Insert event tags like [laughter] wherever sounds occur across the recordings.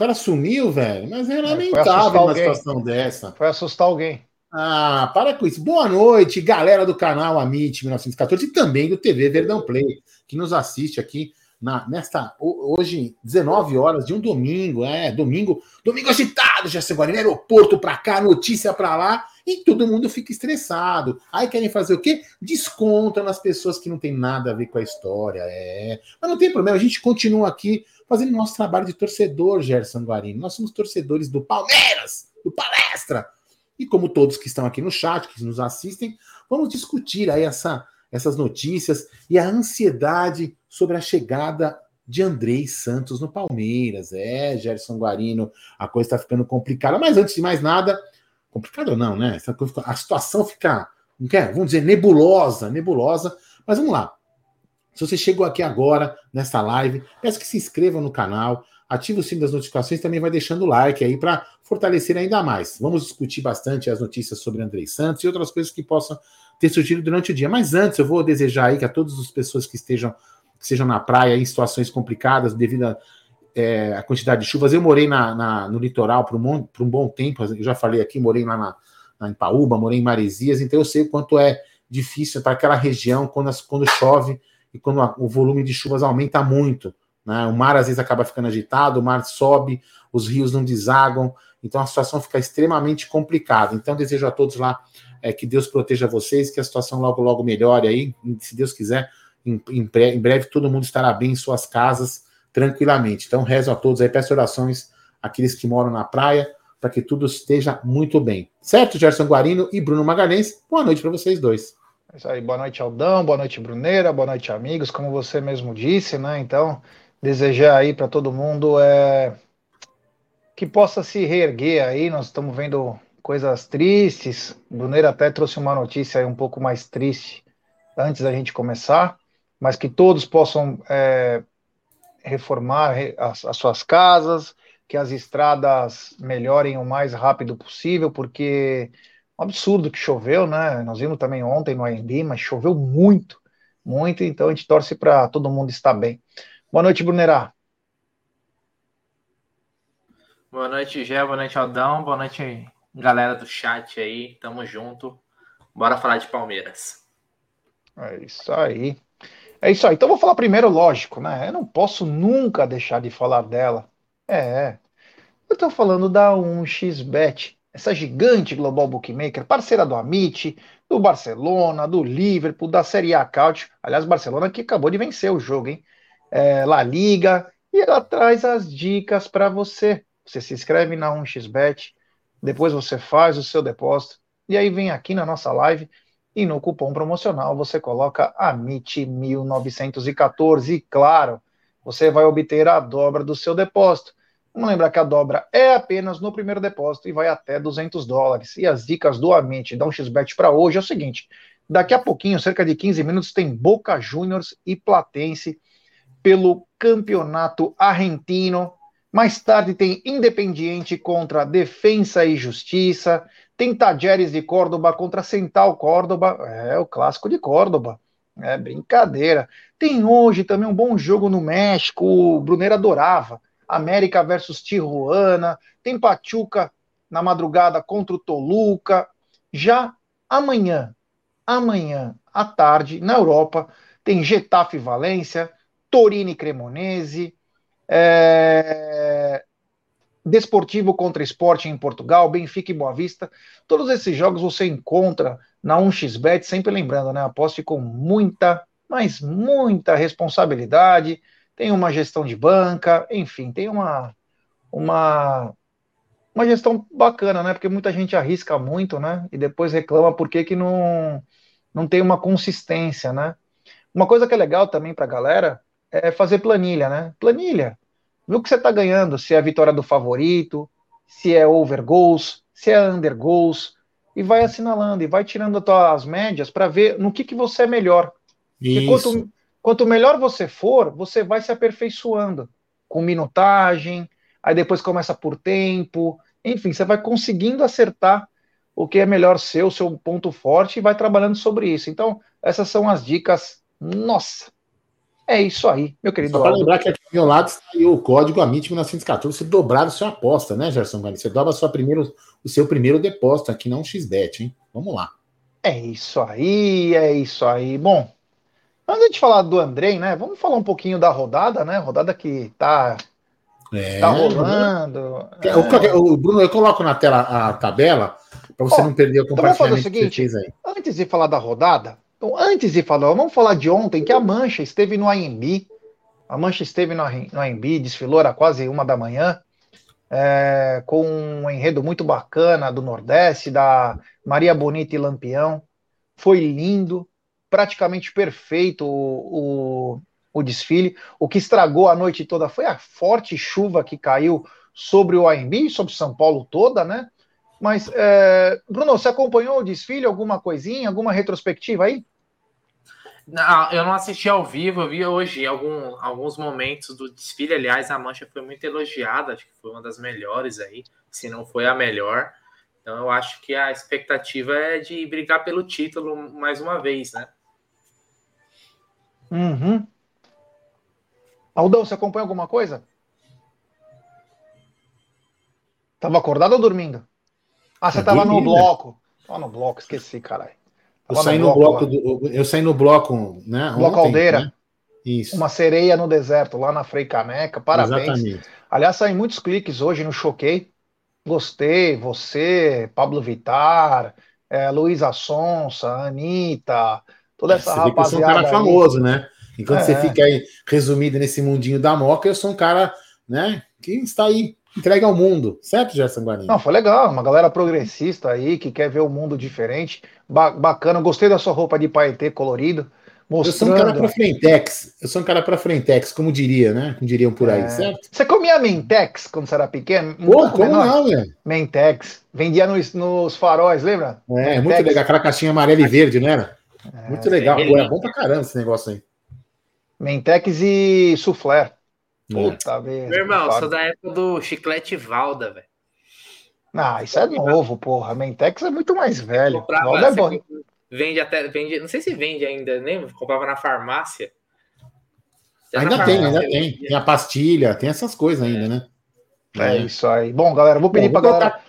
cara sumiu, velho. Mas é lamentável uma situação dessa. Foi assustar alguém. Ah, para com isso. Boa noite, galera do canal Amit 1914 e também do TV Verdão Play, que nos assiste aqui na, nesta hoje 19 horas de um domingo, é, domingo, domingo agitado, já agora, aeroporto para cá, notícia para lá, e todo mundo fica estressado. Aí querem fazer o quê? Descontam nas pessoas que não tem nada a ver com a história, é. Mas não tem problema, a gente continua aqui fazendo nosso trabalho de torcedor, Gerson Guarino. Nós somos torcedores do Palmeiras, do Palestra. E como todos que estão aqui no chat, que nos assistem, vamos discutir aí essa essas notícias e a ansiedade sobre a chegada de Andrei Santos no Palmeiras. É, Gerson Guarino, a coisa está ficando complicada. Mas antes de mais nada, complicado ou não, né? A situação fica, vamos dizer, nebulosa, nebulosa. Mas vamos lá. Se você chegou aqui agora nessa live, peço que se inscreva no canal, ative o sininho das notificações, também vai deixando o like aí para fortalecer ainda mais. Vamos discutir bastante as notícias sobre Andrei Santos e outras coisas que possam ter surgido durante o dia. Mas antes, eu vou desejar aí que a todas as pessoas que estejam que estejam na praia em situações complicadas devido à é, quantidade de chuvas. Eu morei na, na no litoral por um, por um bom tempo, eu já falei aqui, morei lá na, na, em Paúba, morei em Maresias, então eu sei o quanto é difícil para aquela região quando, as, quando chove e quando o volume de chuvas aumenta muito. Né? O mar às vezes acaba ficando agitado, o mar sobe, os rios não desagam, então a situação fica extremamente complicada. Então desejo a todos lá é, que Deus proteja vocês, que a situação logo, logo melhore aí, se Deus quiser, em, em, em breve todo mundo estará bem em suas casas, tranquilamente. Então, rezo a todos aí, peço orações àqueles que moram na praia, para que tudo esteja muito bem. Certo, Gerson Guarino e Bruno Magalhães? Boa noite para vocês dois. É isso aí, boa noite, Aldão, boa noite, Bruneira, boa noite, amigos, como você mesmo disse, né? Então, desejar aí para todo mundo é que possa se reerguer aí. Nós estamos vendo coisas tristes. Bruneira até trouxe uma notícia um pouco mais triste antes da gente começar, mas que todos possam é, reformar as, as, suas casas, que as estradas melhorem o mais rápido possível, porque um absurdo que choveu, né? Nós vimos também ontem no AMB, mas choveu muito, muito, então a gente torce para todo mundo estar bem. Boa noite, Brunerá. Boa noite, Gé, boa noite, Aldão, boa noite, galera do chat aí, tamo junto. Bora falar de Palmeiras. É isso aí. É isso aí. Então vou falar primeiro, lógico, né? Eu não posso nunca deixar de falar dela. É. Eu tô falando da 1xBet, essa gigante global bookmaker, parceira do Amit, do Barcelona, do Liverpool, da Série A Couch. Aliás, Barcelona que acabou de vencer o jogo, hein? É, La Liga. E ela traz as dicas para você. Você se inscreve na 1xBet, depois você faz o seu depósito e aí vem aqui na nossa live e no cupom promocional você coloca AMIT1914 e claro, você vai obter a dobra do seu depósito. Vamos lembrar que a dobra é apenas no primeiro depósito e vai até 200 dólares. E as dicas do Amit da um xbet para hoje é o seguinte: daqui a pouquinho, cerca de 15 minutos, tem Boca Juniors e Platense pelo Campeonato Argentino mais tarde tem Independiente contra Defensa e Justiça. Tem Tajeres de Córdoba contra Central Córdoba. É o clássico de Córdoba. É brincadeira. Tem hoje também um bom jogo no México. O Bruneiro adorava. América versus Tijuana. Tem Pachuca na madrugada contra o Toluca. Já amanhã, amanhã à tarde, na Europa, tem Getafe Valência, Torino e Cremonese, é... Desportivo contra Esporte em Portugal, Benfica e Boa Vista. Todos esses jogos você encontra na 1xBet, sempre lembrando, né? Aposte com muita, mas muita responsabilidade. Tem uma gestão de banca, enfim, tem uma uma uma gestão bacana, né? Porque muita gente arrisca muito, né? E depois reclama por que, não, não tem uma consistência, né? Uma coisa que é legal também para a galera é fazer planilha, né? Planilha. Viu o que você está ganhando, se é a vitória do favorito, se é over goals, se é under goals, e vai assinalando, e vai tirando as tuas médias para ver no que, que você é melhor. Isso. quanto, quanto melhor você for, você vai se aperfeiçoando com minutagem, aí depois começa por tempo, enfim, você vai conseguindo acertar o que é melhor ser o seu ponto forte e vai trabalhando sobre isso. Então, essas são as dicas. Nossa, É isso aí, meu querido. Só para lembrar que aqui do meu lado está o código AMIT 1914, você dobrar a sua aposta, né, Gerson Guarani? Você dobra sua primeiro, o seu primeiro depósito aqui, não XBET, hein? Vamos lá. É isso aí, é isso aí. Bom, antes de falar do Andrei, né? Vamos falar um pouquinho da rodada, né? Rodada que tá, é, tá rolando. É. O, Bruno, eu coloco na tela a tabela para você oh, não perder o compartilhamento então vamos fazer o seguinte, Antes de falar da rodada, então, antes de falar, vamos falar de ontem, que a Mancha esteve no AMB. A Mancha esteve no, no AMB, desfilou era quase uma da manhã, é, com um enredo muito bacana do Nordeste, da Maria Bonita e Lampião. Foi lindo, praticamente perfeito o, o, o desfile. O que estragou a noite toda foi a forte chuva que caiu sobre o AMB sobre São Paulo toda, né? Mas, é, Bruno, você acompanhou o desfile? Alguma coisinha, alguma retrospectiva aí? Não, eu não assisti ao vivo, eu vi hoje algum, alguns momentos do desfile. Aliás, a mancha foi muito elogiada, acho que foi uma das melhores aí, se não foi a melhor. Então eu acho que a expectativa é de brigar pelo título mais uma vez, né? Uhum. Aldão, você acompanha alguma coisa? Tava acordado ou dormindo? Ah, você tava no bloco. Tava no bloco, esqueci, caralho. Eu saí no bloco, do, eu saí no bloco, né? Bloco ontem, Aldeira. Né? Isso. Uma sereia no deserto, lá na Frei Caneca. Parabéns. Exatamente. Aliás, saem muitos cliques hoje no Choquei. Gostei, você, Pablo Vitar, é, Luísa Sonsa, Anitta, toda essa você rapaziada. Você é um cara aí. famoso, né? Enquanto é, você fica aí resumido nesse mundinho da moca, eu sou um cara, né, que está aí entregue ao mundo, certo, Gerson Guarani? Não, foi legal, uma galera progressista aí que quer ver o mundo diferente, ba bacana, gostei da sua roupa de paetê colorido, mostrando... Eu sou um cara para frentex, eu sou um cara para frentex, como diria, né, como diriam por aí, é... certo? Você comia mentex quando você era pequeno? Pô, como menor? não, velho? Mentex, vendia nos, nos faróis, lembra? É, mentex. muito legal, aquela caixinha amarela e verde, não era? É, muito legal, Pô, é bom pra caramba esse negócio aí. Mentex e soufflé. Puta Meu irmão, sou da época do chiclete Valda, velho. Ah, isso é novo, porra. Mentex é muito mais velho. Comprava, Valda é bom. Vende até. Vende, não sei se vende ainda, nem comprava na farmácia. Já ainda na tem, farmácia, ainda tem. Tem a pastilha, tem essas coisas ainda, né? É, é isso aí. Bom, galera, vou pedir para galera.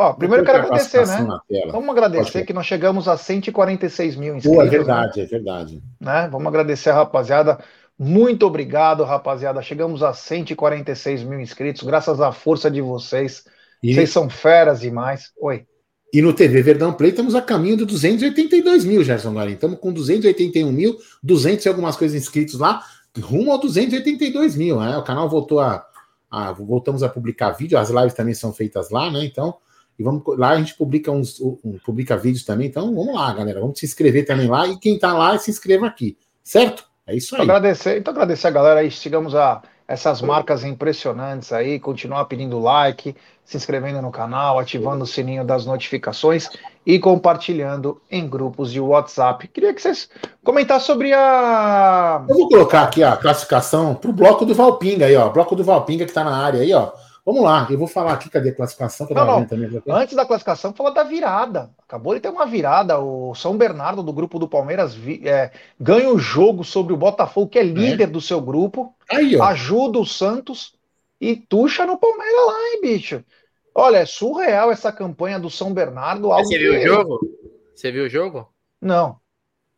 Ó, primeiro quero agradecer, né? Vamos agradecer que nós chegamos a 146 mil inscritos. Pô, é verdade, né? é verdade. Né? Vamos agradecer a rapaziada. Muito obrigado, rapaziada. Chegamos a 146 mil inscritos, graças à força de vocês. E... Vocês são feras demais. Oi. E no TV Verdão Play estamos a caminho de 282 mil, Gerson Guarim. Estamos com 281 mil, 200 e algumas coisas inscritos lá, rumo a 282 mil. Né? O canal voltou a, a, Voltamos a publicar vídeo, as lives também são feitas lá, né? Então, e vamos lá a gente publica uns um, publica vídeos também. Então, vamos lá, galera. Vamos se inscrever também lá. E quem está lá, se inscreva aqui, certo? É isso aí. Então, agradecer, então agradecer a galera aí, chegamos a essas marcas impressionantes aí, continuar pedindo like, se inscrevendo no canal, ativando o sininho das notificações e compartilhando em grupos de WhatsApp. Queria que vocês comentassem sobre a. Eu vou colocar aqui a classificação para o bloco do Valpinga aí, ó. Bloco do Valpinga que está na área aí, ó. Vamos lá, eu vou falar aqui, cadê a classificação? Não, não. Também, Antes da classificação, falar da virada. Acabou de ter uma virada. O São Bernardo, do grupo do Palmeiras, é, ganha o jogo sobre o Botafogo, que é, líder é. do seu grupo. Aí, ajuda o Santos e tuxa no Palmeiras lá, hein, bicho? Olha, é surreal essa campanha do São Bernardo. Você viu que... o jogo? Você viu o jogo? Não.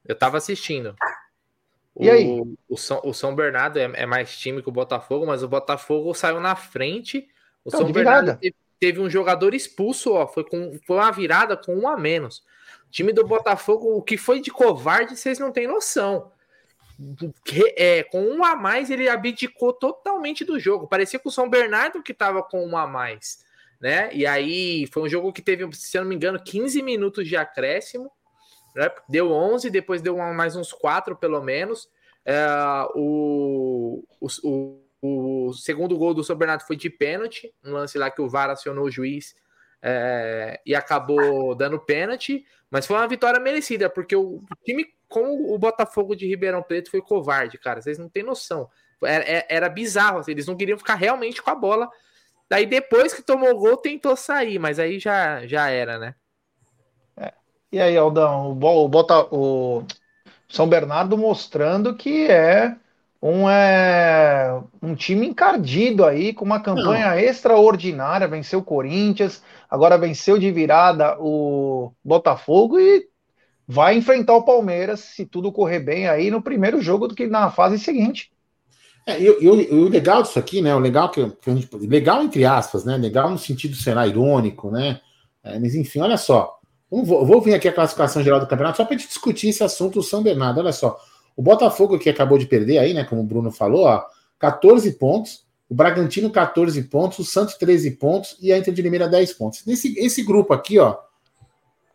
Eu tava assistindo. E o, aí? O São, o São Bernardo é, é mais time que o Botafogo, mas o Botafogo saiu na frente o São Bernardo teve, teve, um jogador expulso, ó, foi, com, foi uma virada com um a menos. O time do Botafogo, o que foi de covarde, vocês não têm noção. É, com um a mais, ele abdicou totalmente do jogo. Parecia que o São Bernardo que estava com um a mais, né? E aí foi um jogo que teve, se eu não me engano, 15 minutos de acréscimo. Né? Deu 11, depois deu mais uns 4 pelo menos. É, o, o, o segundo gol do São Bernardo foi de pênalti, um lance lá que o VAR acionou o juiz é, e acabou dando pênalti, mas foi uma vitória merecida, porque o time com o Botafogo de Ribeirão Preto foi covarde, cara. Vocês não têm noção. Era, é, era bizarro, assim, eles não queriam ficar realmente com a bola. Daí depois que tomou o gol, tentou sair, mas aí já, já era, né? É. E aí, Aldão, o, Bota, o São Bernardo mostrando que é um, é, um time encardido aí, com uma campanha Não. extraordinária, venceu o Corinthians, agora venceu de virada o Botafogo e vai enfrentar o Palmeiras, se tudo correr bem aí, no primeiro jogo do que na fase seguinte. É, o legal disso aqui, né? O legal que, que a gente. Legal entre aspas, né? Legal no sentido será irônico, né? É, mas enfim, olha só. Vamos, vou vir aqui a classificação geral do campeonato só para a gente discutir esse assunto do São Bernardo. Olha só. O Botafogo que acabou de perder aí, né? Como o Bruno falou, ó, 14 pontos. O Bragantino, 14 pontos. O Santos, 13 pontos. E a Inter de Limeira, 10 pontos. Nesse, esse grupo aqui, ó.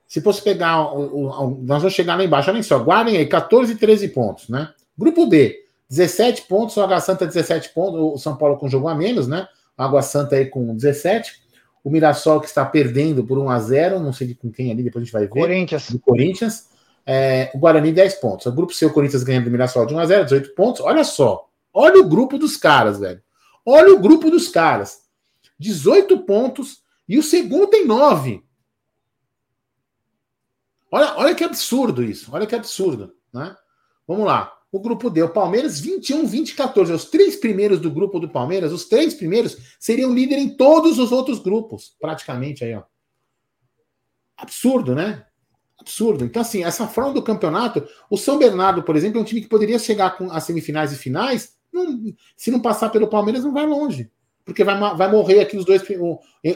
Se fosse pegar. O, o, nós vamos chegar lá embaixo. Olha só. Guardem aí, 14 e 13 pontos, né? Grupo B. 17 pontos, o Água Santa 17 pontos, o São Paulo com jogo a menos, né? O Água Santa aí com 17. O Mirassol que está perdendo por 1 a 0 não sei com quem ali, depois a gente vai ver. Corinthians. Do Corinthians. É, o Guarani 10 pontos. O grupo o Corinthians ganhando do Mirassol de 1 a 0 18 pontos. Olha só. Olha o grupo dos caras, velho. Olha o grupo dos caras. 18 pontos e o segundo tem 9. Olha, olha que absurdo isso. Olha que absurdo, né? Vamos lá. O grupo D, o Palmeiras 21, 20 14. Os três primeiros do grupo do Palmeiras, os três primeiros seriam líder em todos os outros grupos, praticamente aí, ó. Absurdo, né? Absurdo. Então, assim, essa forma do campeonato, o São Bernardo, por exemplo, é um time que poderia chegar com as semifinais e finais, não, se não passar pelo Palmeiras, não vai longe. Porque vai, vai morrer aqui os dois,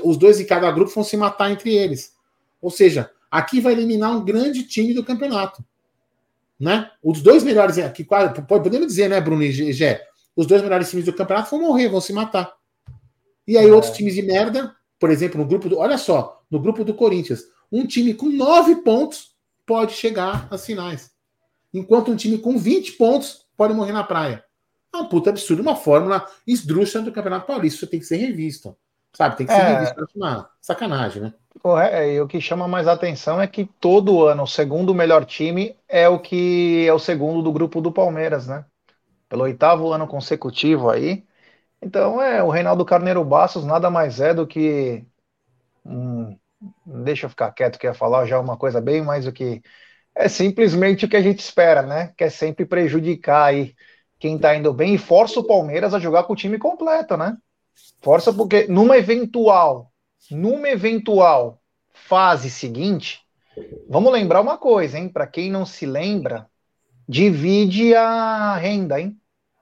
os dois de cada grupo vão se matar entre eles. Ou seja, aqui vai eliminar um grande time do campeonato né? Os dois melhores aqui, podemos dizer, né, Bruno e Gé? Os dois melhores times do campeonato vão morrer, vão se matar. E aí, é. outros times de merda, por exemplo, no grupo do. Olha só, no grupo do Corinthians, um time com nove pontos pode chegar às finais. Enquanto um time com 20 pontos pode morrer na praia. É um puta absurdo, uma fórmula esdrúxula do Campeonato Paulista. Isso tem que ser revisto. Sabe? Tem que ser é... revisto. Uma sacanagem, né? É, e o que chama mais atenção é que todo ano o segundo melhor time é o que é o segundo do grupo do Palmeiras, né? Pelo oitavo ano consecutivo aí. Então é o Reinaldo Carneiro Bastos nada mais é do que hum, deixa eu ficar quieto que ia falar já uma coisa bem mais do que é simplesmente o que a gente espera, né? Que é sempre prejudicar aí quem tá indo bem e força o Palmeiras a jogar com o time completo, né? Força porque numa eventual numa eventual fase seguinte, vamos lembrar uma coisa, hein? Para quem não se lembra, divide a renda, hein?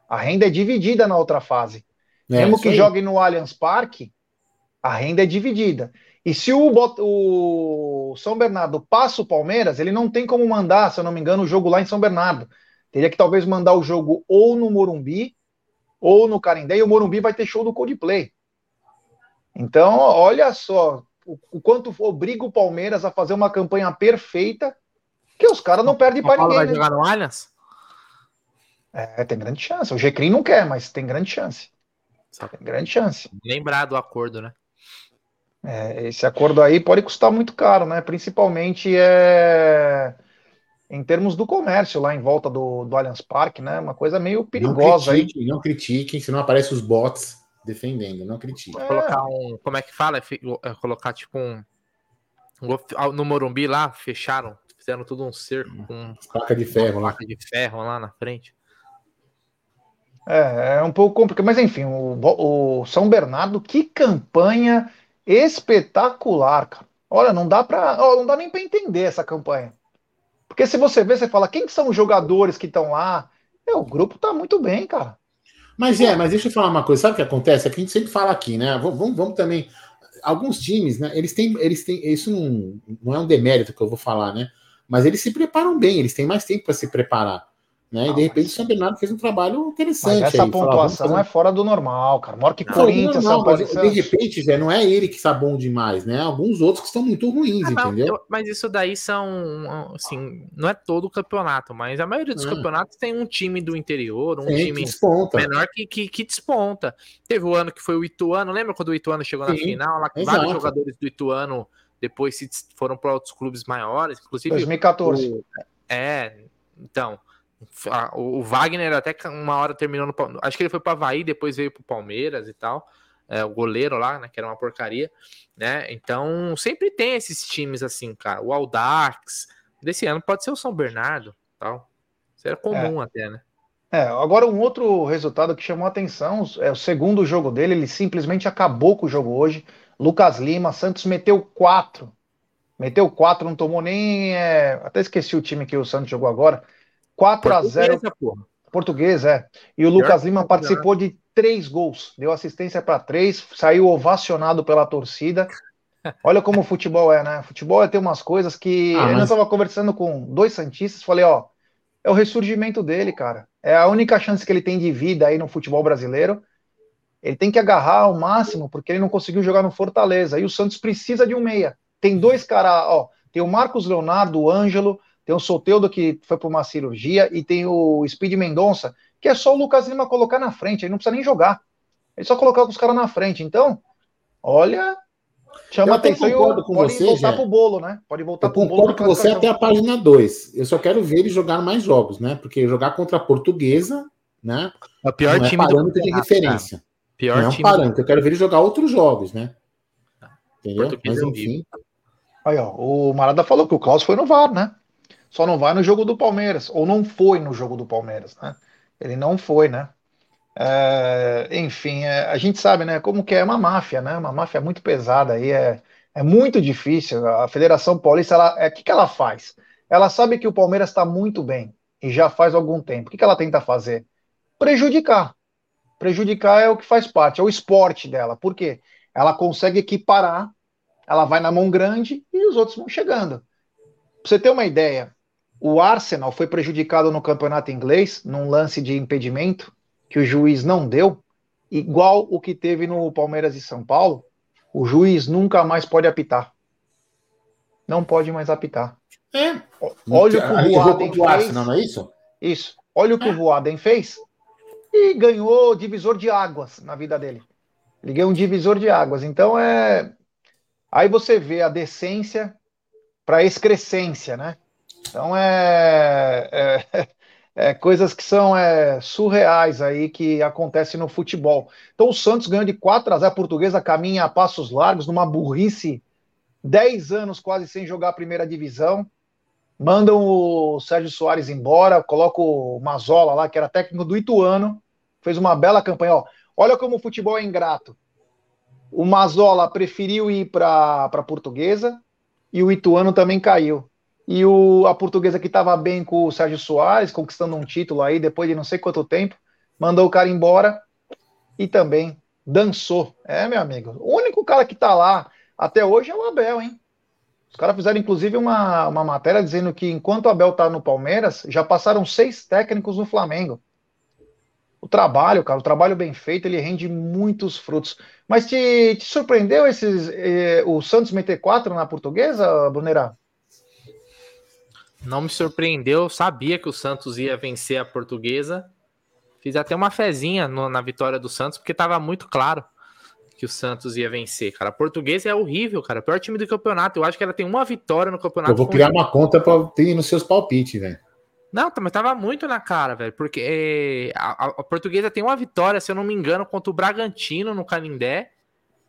A renda é dividida na outra fase. É, Mesmo que aí. jogue no Allianz Parque, a renda é dividida. E se o, o, São Bernardo passa o Palmeiras, ele não tem como mandar, se eu não me engano, o jogo lá em São Bernardo. Teria que talvez mandar o jogo ou no Morumbi ou no Carindé, e o Morumbi vai ter show do Coldplay. Então, olha só o, o quanto obriga o Palmeiras a fazer uma campanha perfeita que os caras não perdem para ninguém. Vai né? jogar no Allianz? É, tem grande chance. O Gecrim não quer, mas tem grande chance. Tem grande chance. Lembrar do acordo, né? É, esse acordo aí pode custar muito caro, né? Principalmente é, em termos do comércio lá em volta do, do Allianz Parque, né? Uma coisa meio perigosa não critiquem, aí. Não critiquem, senão aparecem os bots defendendo, não critica. É. Colocar um. Como é que fala? É, colocar tipo um. No Morumbi lá, fecharam, fizeram tudo um cerco com. Placa de ferro lá. Placa de ferro lá na frente. É, é um pouco complicado, mas enfim, o, o São Bernardo, que campanha espetacular, cara. Olha, não dá para, não dá nem para entender essa campanha. Porque se você vê, você fala, quem são os jogadores que estão lá? É, o grupo tá muito bem, cara. Mas é, mas deixa eu falar uma coisa, sabe o que acontece? É que a gente sempre fala aqui, né? Vamos, vamos também. Alguns times, né? Eles têm. Eles têm. Isso não, não é um demérito que eu vou falar, né? Mas eles se preparam bem, eles têm mais tempo para se preparar. Né? Não, e de repente o São Bernardo fez um trabalho interessante. Mas essa aí, pontuação falar, é fora do normal, cara. Maior que não, Corinthians, não, não, De repente, já não é ele que está bom demais, né? Alguns outros que estão muito ruins, ah, entendeu? Eu, mas isso daí são, assim, não é todo o campeonato, mas a maioria dos ah. campeonatos tem um time do interior, um Sim, time que menor que, que, que, desponta. Teve o ano que foi o Ituano, lembra quando o Ituano chegou Sim, na final? Lá, vários jogadores do Ituano depois foram para outros clubes maiores, inclusive. 2014. O, é, então. O Wagner até uma hora terminou no. Acho que ele foi para Havaí, depois veio para o Palmeiras e tal. É, o goleiro lá, né? Que era uma porcaria, né? Então sempre tem esses times assim, cara. O Aldax. Desse ano pode ser o São Bernardo tal. Isso era comum é. até, né? É, agora um outro resultado que chamou a atenção é o segundo jogo dele, ele simplesmente acabou com o jogo hoje. Lucas Lima, Santos meteu quatro. Meteu quatro, não tomou nem. É... Até esqueci o time que o Santos jogou agora. 4 a 0 porra. Português, é. E o Lucas Lima participou de três gols, deu assistência para três, saiu ovacionado pela torcida. Olha como o futebol é, né? Futebol é ter umas coisas que. Ah, mas... Eu estava conversando com dois Santistas, falei, ó, é o ressurgimento dele, cara. É a única chance que ele tem de vida aí no futebol brasileiro. Ele tem que agarrar ao máximo, porque ele não conseguiu jogar no Fortaleza. E o Santos precisa de um meia. Tem dois caras, ó. Tem o Marcos Leonardo, o Ângelo, tem o Soteudo que foi para uma cirurgia e tem o Speed Mendonça, que é só o Lucas Lima colocar na frente, ele não precisa nem jogar. Ele só colocar os caras na frente. Então, olha, chama eu atenção e pode você, voltar para o bolo, né? Pode voltar para o bolo. com você até a página 2. Eu só quero ver ele jogar mais jogos, né? Porque jogar contra a portuguesa, né? É o pior não time é parâmetro de referência. Pior não é um parâmetro. Eu quero ver ele jogar outros jogos, né? Entendeu? Mas enfim. Aí, ó, o Marada falou que o Klaus foi no VAR, né? Só não vai no jogo do Palmeiras, ou não foi no jogo do Palmeiras, né? Ele não foi, né? É, enfim, é, a gente sabe, né? Como que é uma máfia, né? Uma máfia muito pesada aí, é, é muito difícil. A Federação Paulista, ela, é, o que, que ela faz? Ela sabe que o Palmeiras está muito bem e já faz algum tempo. O que, que ela tenta fazer? Prejudicar. Prejudicar é o que faz parte, é o esporte dela. Por quê? Ela consegue equiparar, ela vai na mão grande e os outros vão chegando. Pra você ter uma ideia, o Arsenal foi prejudicado no campeonato inglês num lance de impedimento que o juiz não deu, igual o que teve no Palmeiras e São Paulo. O juiz nunca mais pode apitar. Não pode mais apitar. É. Olha o que o Voaden fez. Arsenal, não é isso? Isso. Olha o que é. o Voaden fez e ganhou divisor de águas na vida dele. Ele ganhou um divisor de águas. Então é. Aí você vê a decência para excrescência, né? Então é, é, [laughs] é, coisas que são é, surreais aí que acontecem no futebol. Então o Santos ganhou de 4 a 0 a portuguesa, caminha a passos largos, numa burrice, 10 anos quase sem jogar a primeira divisão. Mandam o Sérgio Soares embora, coloca o Mazola lá, que era técnico do Ituano, fez uma bela campanha. Ó, olha como o futebol é ingrato. O Mazola preferiu ir para a portuguesa e o Ituano também caiu e o, a portuguesa que estava bem com o Sérgio Soares, conquistando um título aí depois de não sei quanto tempo, mandou o cara embora e também dançou. É, meu amigo. O único cara que está lá até hoje é o Abel, hein? Os caras fizeram inclusive uma, uma matéria dizendo que enquanto o Abel tá no Palmeiras, já passaram seis técnicos no Flamengo. O trabalho, cara, o trabalho bem feito, ele rende muitos frutos. Mas te, te surpreendeu esses, eh, o Santos meter na portuguesa, Brunera? Não me surpreendeu, eu sabia que o Santos ia vencer a portuguesa. Fiz até uma fezinha no, na vitória do Santos, porque estava muito claro que o Santos ia vencer, cara. A portuguesa é horrível, cara. O pior time do campeonato. Eu acho que ela tem uma vitória no campeonato. Eu vou criar uma conta para ter nos seus palpites, velho. Não, mas tava muito na cara, velho. Porque é, a, a, portuguesa tem uma vitória, se eu não me engano, contra o Bragantino no Canindé.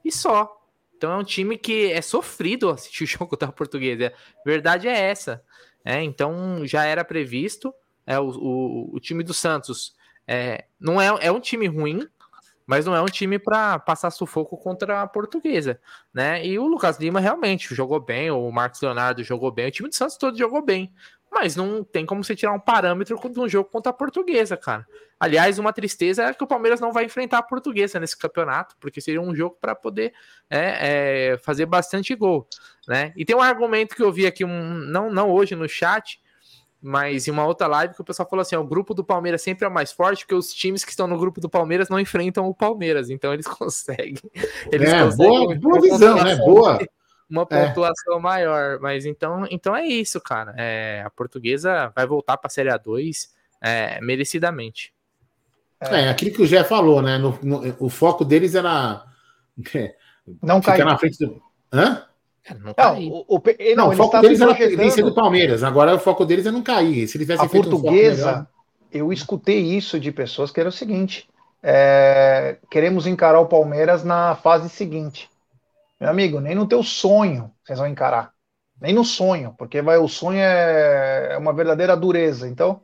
E só. Então é um time que é sofrido assistir o jogo da portuguesa. A verdade é essa. É, então já era previsto. É, o, o, o time do Santos é, não é, é um time ruim, mas não é um time para passar sufoco contra a portuguesa, né? E o Lucas Lima realmente jogou bem, o Marcos Leonardo jogou bem, o time do Santos todo jogou bem. Mas não tem como você tirar um parâmetro de um jogo contra a portuguesa, cara. Aliás, uma tristeza é que o Palmeiras não vai enfrentar a portuguesa nesse campeonato, porque seria um jogo para poder é, é, fazer bastante gol. Né? E tem um argumento que eu vi aqui, um, não, não hoje no chat, mas em uma outra live que o pessoal falou assim: o grupo do Palmeiras sempre é o mais forte, porque os times que estão no grupo do Palmeiras não enfrentam o Palmeiras, então eles [laughs] conseguem. Eles é, conseguem boa, boa visão, né? Boa uma é. pontuação é. maior. Mas então, então é isso, cara. É, a portuguesa vai voltar para a Série A2 é, merecidamente. É, é, aquilo que o Jé falou, né? No, no, o foco deles era. Não cair. na frente do. Hã? É, não, não, o, o, não, não o foco deles era vencer do Palmeiras. Agora o foco deles é não cair. Se eles a portuguesa, um eu escutei isso de pessoas que era o seguinte: é, queremos encarar o Palmeiras na fase seguinte. Meu amigo, nem no teu sonho vocês vão encarar. Nem no sonho, porque vai, o sonho é, é uma verdadeira dureza. Então,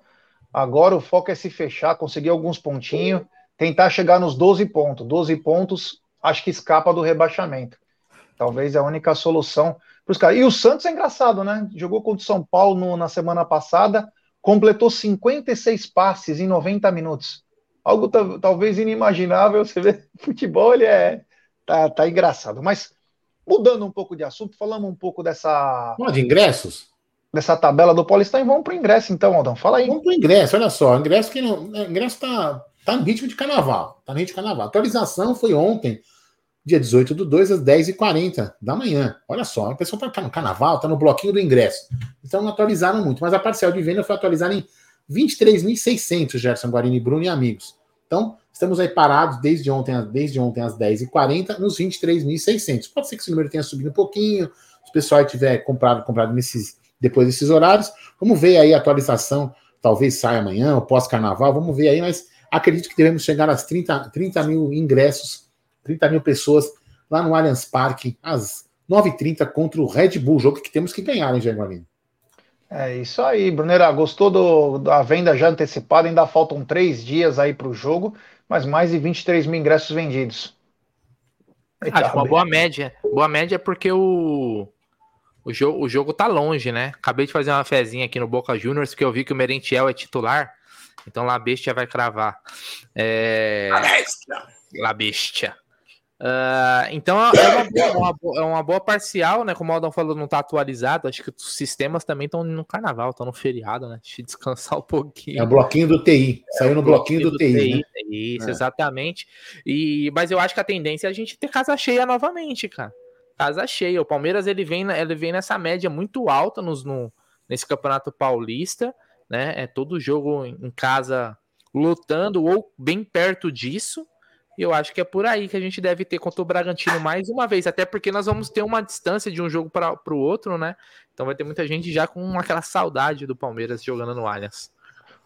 Agora o foco é se fechar, conseguir alguns pontinhos, tentar chegar nos 12 pontos. 12 pontos, acho que escapa do rebaixamento. Talvez é a única solução para os caras. E o Santos é engraçado, né? Jogou contra o São Paulo no, na semana passada, completou 56 passes em 90 minutos. Algo talvez inimaginável. Você vê, [laughs] futebol ele é tá, tá engraçado. Mas mudando um pouco de assunto, falamos um pouco dessa. de ingressos? dessa tabela do Paulistão e vamos para o ingresso, então, Aldão. Fala aí. Vamos para o ingresso, olha só. Ingresso que não. É, ingresso tá, tá no ritmo de carnaval. Tá no ritmo de carnaval. A atualização foi ontem, dia 18 do 2, às 10h40 da manhã. Olha só, a pessoa tá no carnaval, tá no bloquinho do ingresso. Então não atualizaram muito, mas a parcial de venda foi atualizada em 23.600, Gerson Guarini, Bruno e amigos. Então, estamos aí parados desde ontem, desde ontem às 10h40, nos 23.600. Pode ser que esse número tenha subido um pouquinho, se o pessoal tiver comprado, comprado nesses depois desses horários. Vamos ver aí a atualização, talvez saia amanhã, ou pós-carnaval, vamos ver aí, mas acredito que devemos chegar às 30, 30 mil ingressos, 30 mil pessoas lá no Allianz Parque, às 9h30 contra o Red Bull, jogo que temos que ganhar, hein, Jair É isso aí, Brunera. Gostou do, da venda já antecipada? Ainda faltam três dias aí para o jogo, mas mais de 23 mil ingressos vendidos. Acho uma boa média. Boa média porque o, o jogo, o jogo tá longe, né? Acabei de fazer uma fezinha aqui no Boca Juniors, porque eu vi que o Merentiel é titular. Então La Bestia vai cravar. É... La Bestia. La Bestia. Uh, então é uma, boa, é uma, é uma, boa, parcial, né? Como o Aldão falou, não tá atualizado. Acho que os sistemas também estão no carnaval, estão no feriado, né? Deixa eu descansar [laughs] um pouquinho. É o bloquinho do TI. Saiu no bloquinho, bloquinho do, do, TI. né? Isso, é. exatamente. E, mas eu acho que a tendência é a gente ter casa cheia novamente, cara casa cheia. O Palmeiras ele vem, ele vem nessa média muito alta nos, no, nesse Campeonato Paulista, né? É todo jogo em casa lutando ou bem perto disso. E eu acho que é por aí que a gente deve ter contra o Bragantino mais uma vez, até porque nós vamos ter uma distância de um jogo para o outro, né? Então vai ter muita gente já com aquela saudade do Palmeiras jogando no Allianz.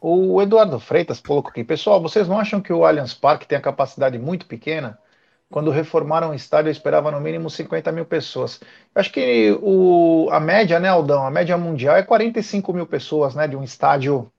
O Eduardo Freitas colocou aqui, pessoal, vocês não acham que o Allianz Parque tem a capacidade muito pequena? quando reformaram o estádio, eu esperava no mínimo 50 mil pessoas. Eu acho que o, a média, né, Aldão? A média mundial é 45 mil pessoas, né? De um estádio.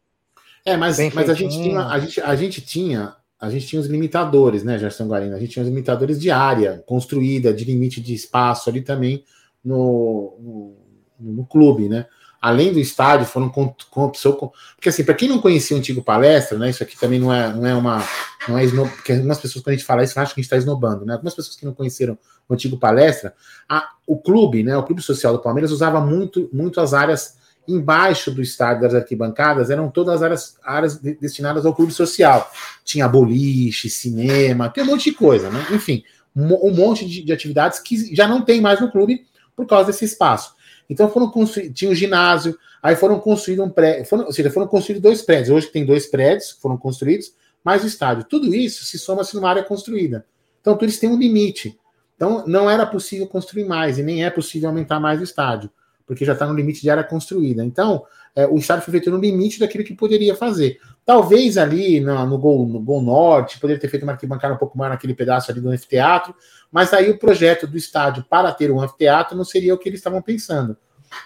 É, mas, mas a, gente tinha, a, gente, a gente tinha. A gente tinha os limitadores, né, Gerson Guarino? A gente tinha os limitadores de área construída, de limite de espaço ali também no, no, no clube, né? além do estádio, foram com, com, com porque assim, para quem não conhecia o antigo palestra, né, isso aqui também não é, não é uma, não é esnob, porque algumas pessoas quando a gente fala isso acham que a gente está esnobando, né? Algumas pessoas que não conheceram o antigo palestra, a, o clube, né, o clube social do Palmeiras usava muito, muito as áreas embaixo do estádio das arquibancadas, eram todas as áreas, áreas destinadas ao clube social. Tinha boliche, cinema, tem um monte de coisa, né? Enfim, um, monte de, de atividades que já não tem mais no clube por causa desse espaço. Então foram construídos, tinha um ginásio, aí foram construídos um prédio, foram, ou seja, foram construídos dois prédios. Hoje tem dois prédios, foram construídos, mais o estádio. Tudo isso se soma-se numa área construída. Então tudo isso tem um limite. Então não era possível construir mais e nem é possível aumentar mais o estádio, porque já está no limite de área construída. Então é, o estádio foi feito no limite daquilo que poderia fazer. Talvez ali no, no, gol, no gol norte, poderia ter feito uma arquibancada um pouco mais naquele pedaço ali do anfiteatro, mas aí o projeto do estádio para ter um anfiteatro não seria o que eles estavam pensando.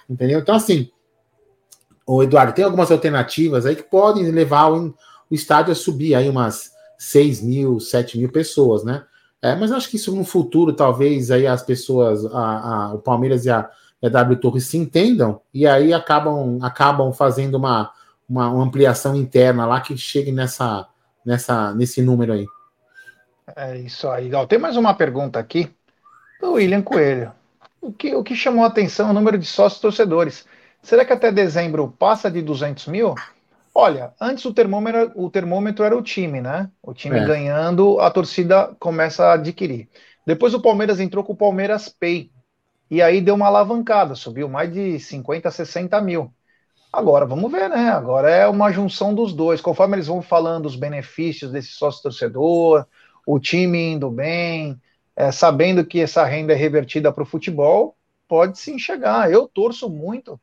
Entendeu? Então, assim, o Eduardo, tem algumas alternativas aí que podem levar o, o estádio a subir aí umas 6 mil, 7 mil pessoas, né? É, mas acho que isso no futuro, talvez aí as pessoas, a, a, o Palmeiras e a, e a W Torres se entendam e aí acabam, acabam fazendo uma, uma, uma ampliação interna lá que chegue nessa, nessa, nesse número aí. É isso aí. Ó, tem mais uma pergunta aqui do William Coelho. O que, o que chamou a atenção é o número de sócios torcedores. Será que até dezembro passa de 200 mil? Olha, antes o termômetro, o termômetro era o time, né? O time é. ganhando, a torcida começa a adquirir. Depois o Palmeiras entrou com o Palmeiras Pay. E aí deu uma alavancada, subiu mais de 50, 60 mil. Agora, vamos ver, né? Agora é uma junção dos dois. Conforme eles vão falando os benefícios desse sócio torcedor, o time indo bem, é, sabendo que essa renda é revertida para o futebol, pode sim chegar. Eu torço muito,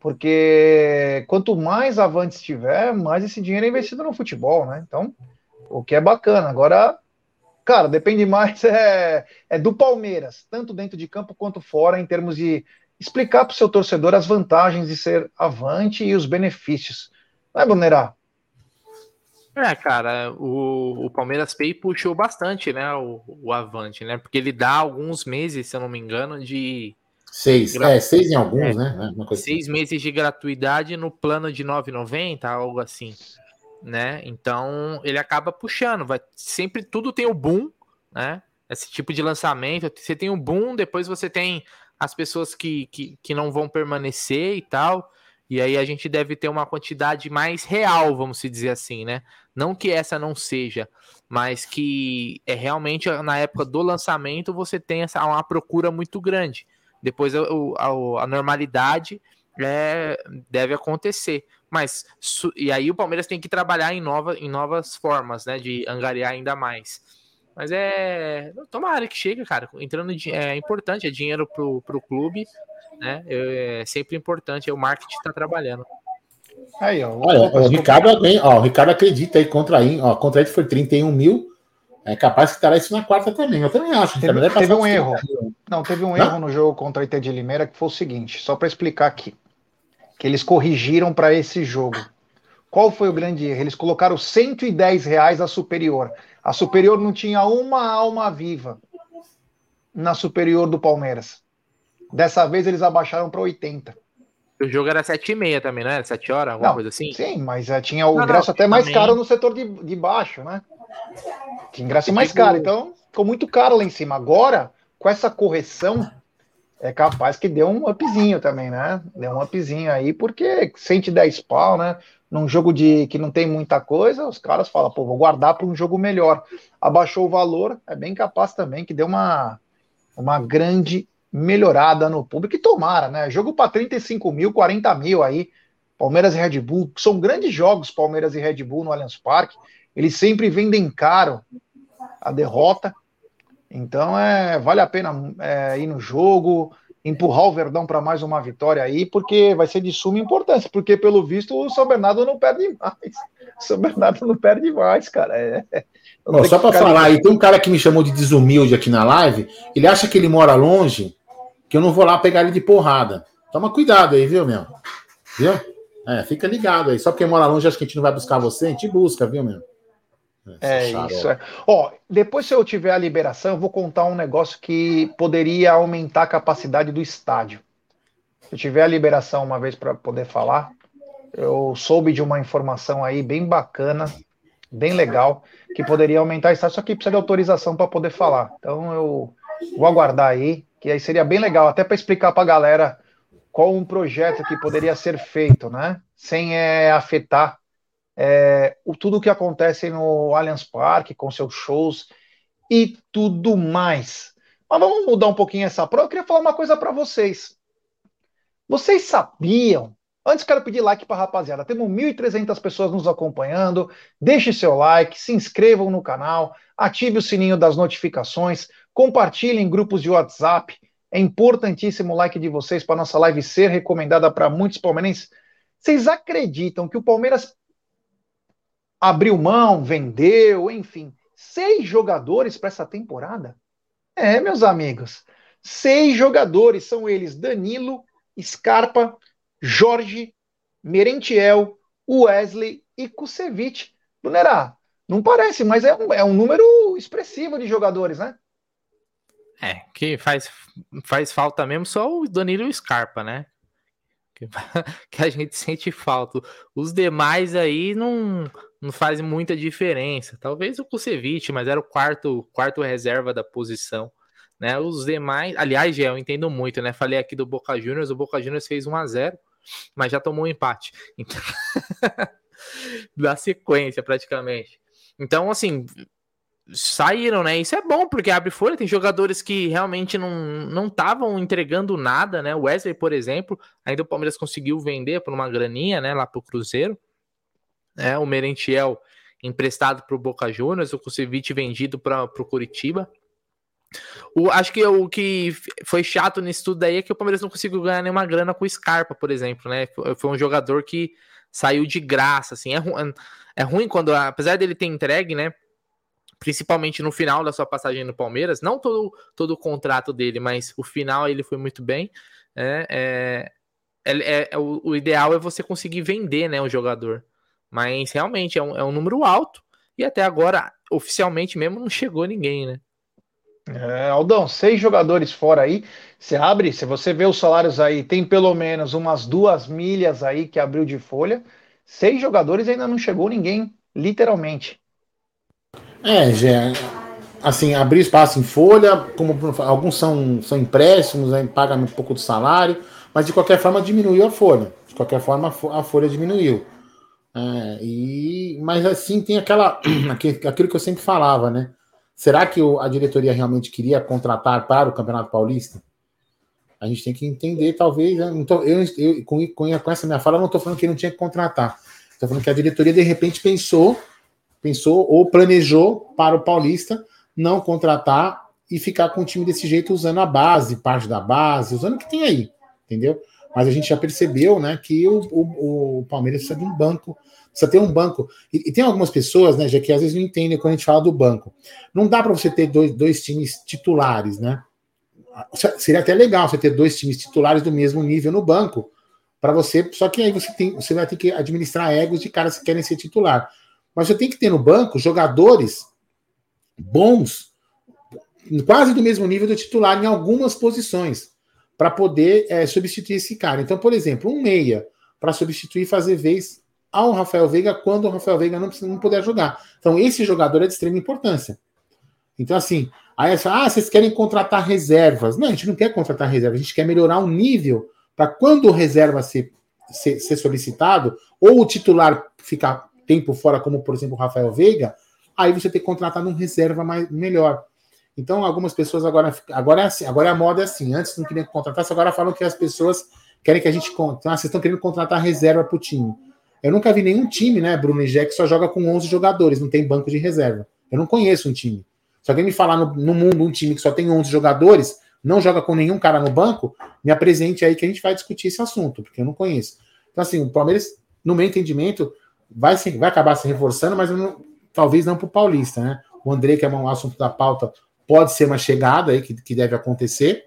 porque quanto mais avante estiver, mais esse dinheiro é investido no futebol, né? Então, o que é bacana. Agora, cara, depende mais [laughs] é, é do Palmeiras, tanto dentro de campo quanto fora, em termos de explicar para o seu torcedor as vantagens de ser avante e os benefícios. Não é, Bonerá? É, cara, o, o Palmeiras Pay puxou bastante, né, o, o Avante, né? Porque ele dá alguns meses, se eu não me engano, de. Seis, é, seis em alguns, é, né? seis assim. meses de gratuidade no plano de 9,90, algo assim, né? Então ele acaba puxando, vai sempre tudo tem o boom, né? Esse tipo de lançamento, você tem o boom, depois você tem as pessoas que, que, que não vão permanecer e tal. E aí a gente deve ter uma quantidade mais real, vamos dizer assim, né? Não que essa não seja, mas que é realmente na época do lançamento você tem essa uma procura muito grande. Depois a, a, a normalidade é, deve acontecer. Mas e aí o Palmeiras tem que trabalhar em, nova, em novas formas, né? De angariar ainda mais. Mas é. Tomara que chegue, cara. Entrando é importante, é dinheiro pro, pro clube né? É sempre importante, é o marketing está trabalhando. Aí, ó, Olha, o Ricardo, ó, o Ricardo acredita aí contra aí, ó, contra ele foi 31 mil. É capaz que estará isso na quarta também. Eu também acho. Teve, teve um erro. Não, teve um Não? erro no jogo contra o IT de Limeira que foi o seguinte, só para explicar aqui, que eles corrigiram para esse jogo. Qual foi o grande erro? Eles colocaram 110 reais a superior. A superior não tinha uma alma viva na superior do Palmeiras. Dessa vez eles abaixaram para 80. O jogo era 7 e meia também, não era? 7 horas, alguma não, coisa assim? Sim, mas uh, tinha o não, ingresso não, até mais também... caro no setor de, de baixo, né? Tinha ingresso mais caro, então ficou muito caro lá em cima. Agora, com essa correção, é capaz que deu um upzinho também, né? Deu um upzinho aí, porque 110 pau, né? Num jogo de que não tem muita coisa, os caras falam, pô, vou guardar para um jogo melhor. Abaixou o valor, é bem capaz também que deu uma, uma grande melhorada no público e tomara, né? Jogo para 35 mil, 40 mil aí, Palmeiras e Red Bull, são grandes jogos Palmeiras e Red Bull no Allianz Parque, eles sempre vendem caro a derrota, então é vale a pena é, ir no jogo, empurrar o Verdão para mais uma vitória aí, porque vai ser de suma importância, porque pelo visto o São Bernardo não perde mais, o São Bernardo não perde mais, cara, é, só para falar aí, tem um cara que me chamou de desumilde aqui na live. Ele acha que ele mora longe que eu não vou lá pegar ele de porrada. Toma cuidado aí, viu, meu? Viu? É, fica ligado aí. Só porque mora longe, acho que a gente não vai buscar você, a gente busca, viu, meu? É, isso. É. Ó, depois, se eu tiver a liberação, eu vou contar um negócio que poderia aumentar a capacidade do estádio. Se eu tiver a liberação uma vez para poder falar, eu soube de uma informação aí bem bacana, bem legal, que poderia aumentar o estádio, só que precisa de autorização para poder falar. Então eu vou aguardar aí que aí seria bem legal, até para explicar para a galera qual um projeto que poderia ser feito, né? Sem é, afetar é, o, tudo o que acontece no Allianz Parque, com seus shows e tudo mais. Mas vamos mudar um pouquinho essa prova. Eu queria falar uma coisa para vocês. Vocês sabiam? Antes quero pedir like para rapaziada. Temos 1.300 pessoas nos acompanhando. Deixe seu like, se inscrevam no canal, ative o sininho das notificações. Compartilhem em grupos de WhatsApp. É importantíssimo o like de vocês para nossa live ser recomendada para muitos palmeirenses. Vocês acreditam que o Palmeiras abriu mão, vendeu, enfim, seis jogadores para essa temporada? É, meus amigos, seis jogadores são eles: Danilo, Scarpa, Jorge, Merentiel, Wesley e Kusevich. Brunerá, não parece, mas é um, é um número expressivo de jogadores, né? É, que faz, faz falta mesmo só o Danilo e o Scarpa, né? Que, [laughs] que a gente sente falta. Os demais aí não, não fazem muita diferença. Talvez o Kusevich, mas era o quarto, quarto reserva da posição. Né? Os demais, aliás, já eu entendo muito, né? Falei aqui do Boca Juniors, o Boca Juniors fez 1 a 0 mas já tomou um empate. Então, [laughs] da sequência, praticamente. Então, assim, saíram, né? Isso é bom, porque abre folha, tem jogadores que realmente não estavam entregando nada, né? O Wesley, por exemplo, ainda o Palmeiras conseguiu vender por uma graninha, né? Lá pro Cruzeiro. É, o Merentiel emprestado pro Boca Juniors, o Kusevich vendido para o Curitiba. O, acho que o que foi chato nisso tudo daí é que o Palmeiras não conseguiu ganhar nenhuma grana com o Scarpa, por exemplo, né? Foi um jogador que saiu de graça, assim. É, ru é ruim quando, apesar dele ter entregue, né? principalmente no final da sua passagem no Palmeiras, não todo, todo o contrato dele, mas o final ele foi muito bem. É, é, é, é o, o, ideal é você conseguir vender né, o jogador. Mas realmente é um, é um número alto e até agora, oficialmente mesmo, não chegou ninguém, né? É, Aldão, seis jogadores fora aí. Você abre, se você vê os salários aí, tem pelo menos umas duas milhas aí que abriu de folha. Seis jogadores ainda não chegou ninguém, literalmente. É, já, assim, abrir espaço em folha, como alguns são, são empréstimos, né, pagam um pouco do salário, mas de qualquer forma diminuiu a folha. De qualquer forma a folha diminuiu. É, e, mas assim tem aquela [clears throat] aquilo que eu sempre falava, né? Será que a diretoria realmente queria contratar para o Campeonato Paulista? A gente tem que entender, talvez. Eu, eu, eu com, com, essa minha fala, eu não estou falando que não tinha que contratar. Estou falando que a diretoria, de repente, pensou, pensou ou planejou para o Paulista não contratar e ficar com o time desse jeito, usando a base, parte da base, usando o que tem aí, entendeu? Mas a gente já percebeu né, que o, o, o Palmeiras precisa de um banco Precisa ter um banco. E, e, tem algumas pessoas, né, já que às vezes não entendem quando a gente fala do banco. Não dá para você ter dois, dois times titulares, né? Seria até legal você ter dois times titulares do mesmo nível no banco para você. Só que aí você tem, você vai ter que administrar egos de caras que querem ser titular. Mas você tem que ter no banco jogadores bons, quase do mesmo nível do titular em algumas posições, para poder é, substituir esse cara. Então, por exemplo, um meia para substituir fazer vez ao Rafael Veiga quando o Rafael Veiga não, não puder jogar. Então, esse jogador é de extrema importância. Então, assim, aí ah, vocês querem contratar reservas. Não, a gente não quer contratar reservas, a gente quer melhorar o nível para quando o reserva ser, ser, ser, solicitado, ou o titular ficar tempo fora, como por exemplo o Rafael Veiga, aí você tem que contratar um reserva mais, melhor. Então, algumas pessoas agora. Agora é assim, agora a moda é assim. Antes não queriam contratar, agora falam que as pessoas querem que a gente. Ah, vocês estão querendo contratar reserva para o time. Eu nunca vi nenhum time, né, Bruno e Jack, que só joga com 11 jogadores, não tem banco de reserva. Eu não conheço um time. Se alguém me falar no, no mundo um time que só tem 11 jogadores, não joga com nenhum cara no banco, me apresente aí que a gente vai discutir esse assunto, porque eu não conheço. Então, assim, o Palmeiras, no meu entendimento, vai, se, vai acabar se reforçando, mas não, talvez não para o Paulista, né? O André, que é um assunto da pauta, pode ser uma chegada aí que, que deve acontecer,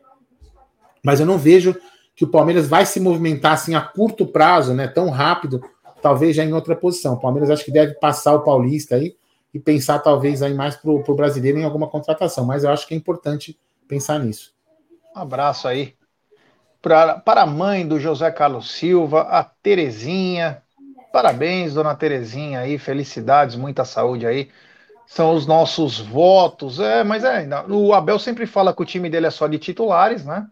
mas eu não vejo que o Palmeiras vai se movimentar assim a curto prazo, né? Tão rápido talvez já em outra posição. O Palmeiras acho que deve passar o Paulista aí e pensar talvez aí mais para o brasileiro em alguma contratação, mas eu acho que é importante pensar nisso. Um abraço aí pra, para a mãe do José Carlos Silva, a Terezinha. Parabéns, dona Terezinha aí, felicidades, muita saúde aí. São os nossos votos. É, mas é, o Abel sempre fala que o time dele é só de titulares, né?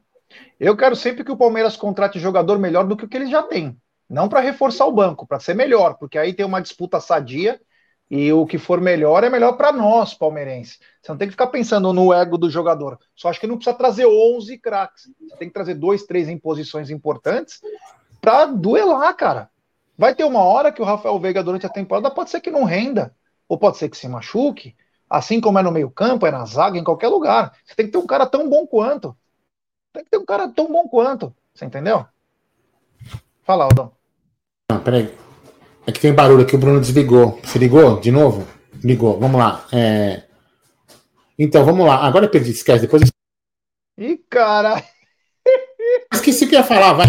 Eu quero sempre que o Palmeiras contrate jogador melhor do que o que ele já tem. Não para reforçar o banco, para ser melhor, porque aí tem uma disputa sadia e o que for melhor é melhor para nós, palmeirenses. Você não tem que ficar pensando no ego do jogador. Só acho que não precisa trazer 11 craques. Você tem que trazer dois, três em posições importantes para duelar, cara. Vai ter uma hora que o Rafael Veiga durante a temporada pode ser que não renda, ou pode ser que se machuque, assim como é no meio-campo, é na zaga, em qualquer lugar. Você tem que ter um cara tão bom quanto. Tem que ter um cara tão bom quanto. Você entendeu? Fala, Aldão. Não, peraí. É que tem barulho aqui, o Bruno desligou. Você ligou de novo? Ligou, vamos lá. É... Então, vamos lá. Agora eu perdi, esquece. Depois. Ih, cara! [laughs] Esqueci o que ia falar, vai.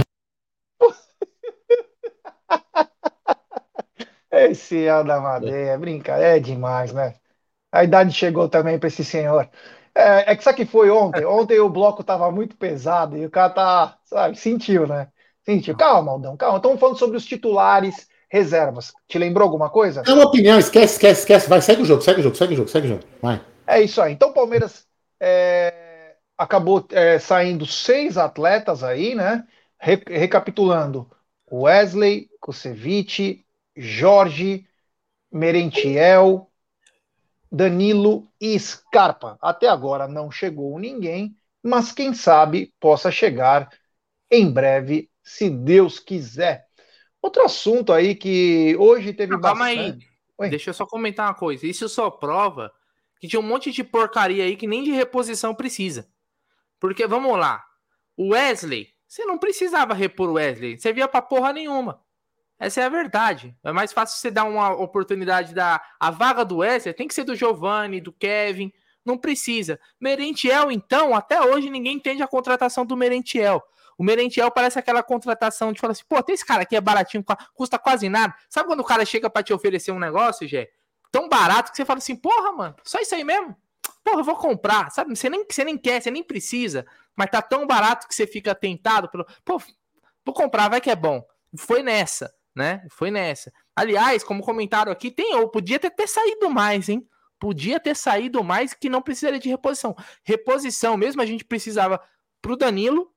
Esse é o da madeira, brinca, é demais, né? A idade chegou também para esse senhor. É, é, que sabe que foi ontem? Ontem o bloco tava muito pesado e o cara tá, sabe, sentiu, né? Sentiu. Calma, Aldão, calma. Estamos falando sobre os titulares reservas. Te lembrou alguma coisa? É uma opinião, esquece, esquece, esquece. Vai, segue o jogo, segue o jogo, segue o jogo, segue o jogo. Vai. É isso aí. Então o Palmeiras é, acabou é, saindo seis atletas aí, né? Re, recapitulando: Wesley, Kusevich, Jorge, Merentiel, Danilo e Scarpa. Até agora não chegou ninguém, mas quem sabe possa chegar em breve se Deus quiser. Outro assunto aí que hoje teve Não, Calma aí. Oi. Deixa eu só comentar uma coisa. Isso só prova que tinha um monte de porcaria aí que nem de reposição precisa. Porque, vamos lá, o Wesley, você não precisava repor o Wesley, você via pra porra nenhuma. Essa é a verdade. É mais fácil você dar uma oportunidade da a vaga do Wesley, tem que ser do Giovanni, do Kevin, não precisa. Merentiel, então, até hoje ninguém entende a contratação do Merentiel. O Merentiel parece aquela contratação de falar assim, pô, tem esse cara aqui é baratinho, custa quase nada. Sabe quando o cara chega para te oferecer um negócio, Gé? Tão barato que você fala assim, porra, mano, só isso aí mesmo? Porra, eu vou comprar, sabe? Você nem, você nem quer, você nem precisa, mas tá tão barato que você fica tentado pelo. Pô, vou comprar, vai que é bom. Foi nessa, né? Foi nessa. Aliás, como comentaram aqui, tem ou podia ter, ter saído mais, hein? Podia ter saído mais que não precisaria de reposição. Reposição mesmo a gente precisava pro Danilo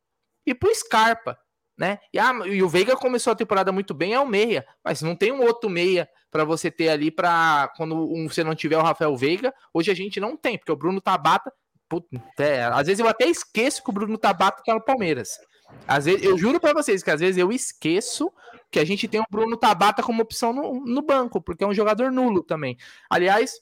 e pro Scarpa, né? E, ah, e o Veiga começou a temporada muito bem, é o meia, mas não tem um outro meia para você ter ali para quando um, você não tiver o Rafael Veiga. Hoje a gente não tem, porque o Bruno Tabata, put, é, às vezes eu até esqueço que o Bruno Tabata tá no Palmeiras. Às vezes, eu juro para vocês que às vezes eu esqueço que a gente tem o Bruno Tabata como opção no, no banco, porque é um jogador nulo também. Aliás,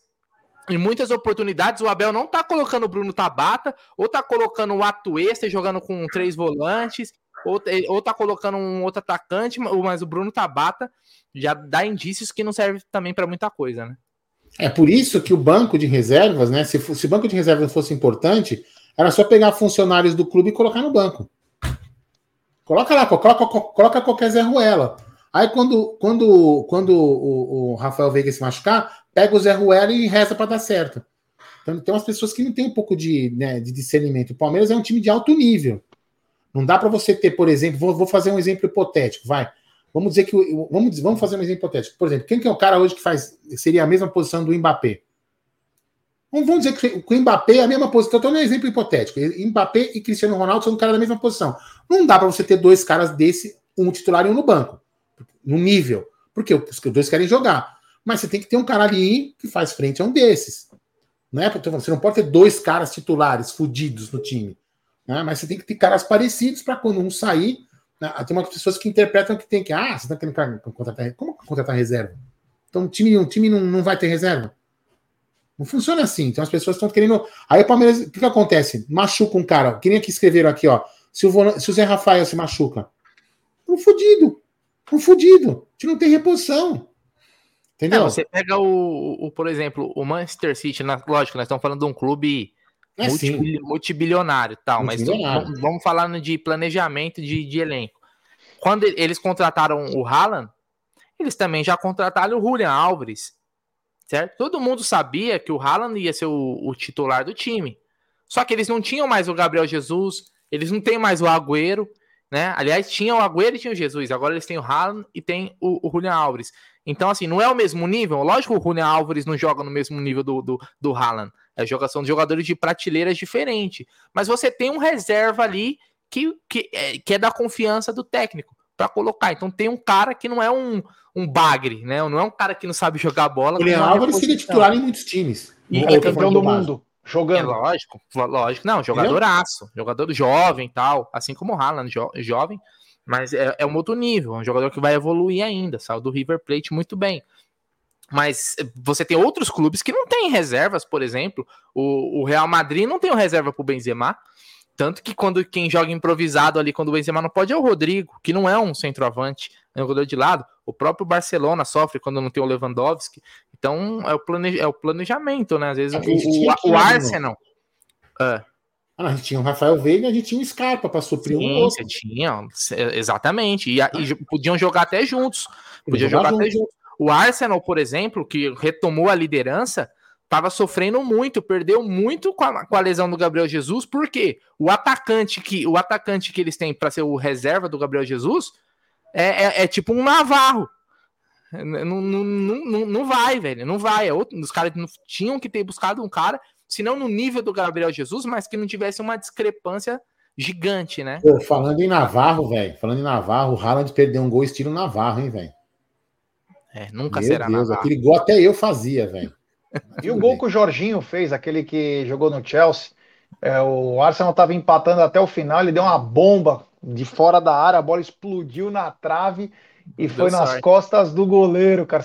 em muitas oportunidades, o Abel não tá colocando o Bruno Tabata, ou tá colocando o Atuesta jogando com três volantes, ou, ou tá colocando um outro atacante, mas o Bruno Tabata já dá indícios que não serve também para muita coisa, né? É por isso que o banco de reservas, né? Se, se o banco de reservas fosse importante, era só pegar funcionários do clube e colocar no banco. Coloca lá, coloca, coloca qualquer Zé Ruela. Aí quando, quando, quando o, o Rafael Veiga se machucar, pega o Zé Ruela e reza para dar certo. Então tem umas pessoas que não têm um pouco de, né, de discernimento. O Palmeiras é um time de alto nível. Não dá para você ter, por exemplo, vou, vou, fazer um exemplo hipotético, vai. Vamos dizer que vamos, vamos fazer um exemplo hipotético. Por exemplo, quem que é o cara hoje que faz seria a mesma posição do Mbappé? Vamos dizer que o Mbappé é a mesma posição. Estou dando um exemplo hipotético. Mbappé e Cristiano Ronaldo são um cara da mesma posição. Não dá para você ter dois caras desse, um titular e um no banco, no nível, porque os dois querem jogar mas você tem que ter um cara ali que faz frente a um desses. Né? Você não pode ter dois caras titulares fudidos no time. Né? Mas você tem que ter caras parecidos para quando um sair. Né? Tem umas pessoas que interpretam que tem que. Ah, você está querendo contratar. Como contratar reserva? Então o time, um time não, não vai ter reserva? Não funciona assim. Então as pessoas estão querendo. Aí o Palmeiras, o que, que acontece? Machuca um cara. Que nem aqui escreveram aqui, ó. Se o, se o Zé Rafael se machuca. Um fudido. Um fudido. A gente não tem reposição. Entendeu? É, você pega o, o, por exemplo, o Manchester City, na, lógico, nós estamos falando de um clube é, multibilionário tal, multibilionário. mas vamos falar de planejamento de, de elenco. Quando eles contrataram o Haaland, eles também já contrataram o Julian Alves, certo? Todo mundo sabia que o Haaland ia ser o, o, titular do time. Só que eles não tinham mais o Gabriel Jesus, eles não têm mais o Agüero, né? Aliás, tinha o Agüero e tinha o Jesus, agora eles têm o Haaland e tem o, o Julian Alves. Então, assim, não é o mesmo nível. Lógico que o Rune Álvares não joga no mesmo nível do, do, do Haaland. É jogação de jogadores de prateleiras diferentes. Mas você tem um reserva ali que, que, é, que é da confiança do técnico para colocar. Então tem um cara que não é um, um bagre, né? Não é um cara que não sabe jogar bola. O Leão Álvares seria titular em muitos times. E é campeão do mundo. Jogando. É lógico, lógico. Não, jogadoraço. Jogador jovem e tal. Assim como o Haaland, jo jovem. Mas é, é um outro nível, é um jogador que vai evoluir ainda, saiu do River Plate muito bem. Mas você tem outros clubes que não têm reservas, por exemplo, o, o Real Madrid não tem reserva para o Benzema, tanto que quando quem joga improvisado ali, quando o Benzema não pode, é o Rodrigo, que não é um centroavante, é um jogador de lado. O próprio Barcelona sofre quando não tem o Lewandowski. Então é o, é o planejamento, né? Às vezes é, o, o, o, Arsenal. Uh, ah, a gente tinha o Rafael Veiga e a gente tinha o Scarpa para suprir Sim, um outro. tinha, exatamente. E, e, podiam jogar até juntos. Podiam jogar, jogar até juntos. O Arsenal, por exemplo, que retomou a liderança, estava sofrendo muito, perdeu muito com a, com a, lesão do Gabriel Jesus, porque o atacante que o atacante que eles têm para ser o reserva do Gabriel Jesus é, é, é tipo um Navarro. Não, não, não, não, vai, velho. Não vai. É outro, os caras tinham que ter buscado um cara se não no nível do Gabriel Jesus, mas que não tivesse uma discrepância gigante, né? Pô, falando em Navarro, velho, falando em Navarro, o Haaland perdeu um gol estilo Navarro, hein, velho? É, nunca Meu será Deus, Navarro. aquele gol até eu fazia, velho. [laughs] E o gol que o Jorginho fez, aquele que jogou no Chelsea, é, o Arsenal estava empatando até o final, ele deu uma bomba de fora da área, a bola explodiu na trave e Deu foi nas costas do goleiro, cara.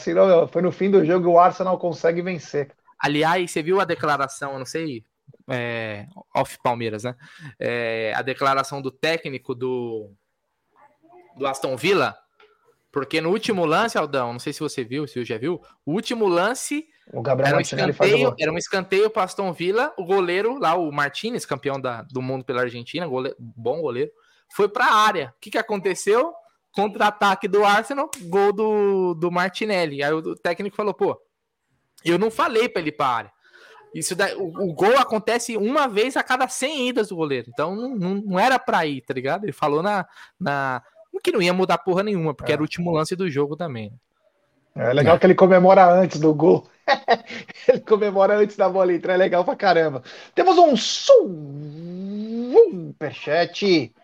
Foi no fim do jogo e o Arsenal consegue vencer. Aliás, você viu a declaração, eu não sei, é, off Palmeiras, né? É, a declaração do técnico do, do Aston Villa, porque no último lance, Aldão, não sei se você viu, se você já viu, o último lance o Gabriel era, um escanteio, era um escanteio para Aston Villa, o goleiro lá, o Martinez, campeão da, do mundo pela Argentina, goleiro, bom goleiro, foi para a área. O que, que aconteceu? Contra-ataque do Arsenal, gol do, do Martinelli. Aí o técnico falou: pô, eu não falei para ele para. Isso daí, o, o, gol acontece uma vez a cada 100 idas do goleiro. Então não, não, não era para ir, tá ligado? Ele falou na, na. que não ia mudar porra nenhuma, porque é. era o último lance do jogo também. É legal é. que ele comemora antes do gol. [laughs] ele comemora antes da bola entrar, é legal pra caramba. Temos um superchat.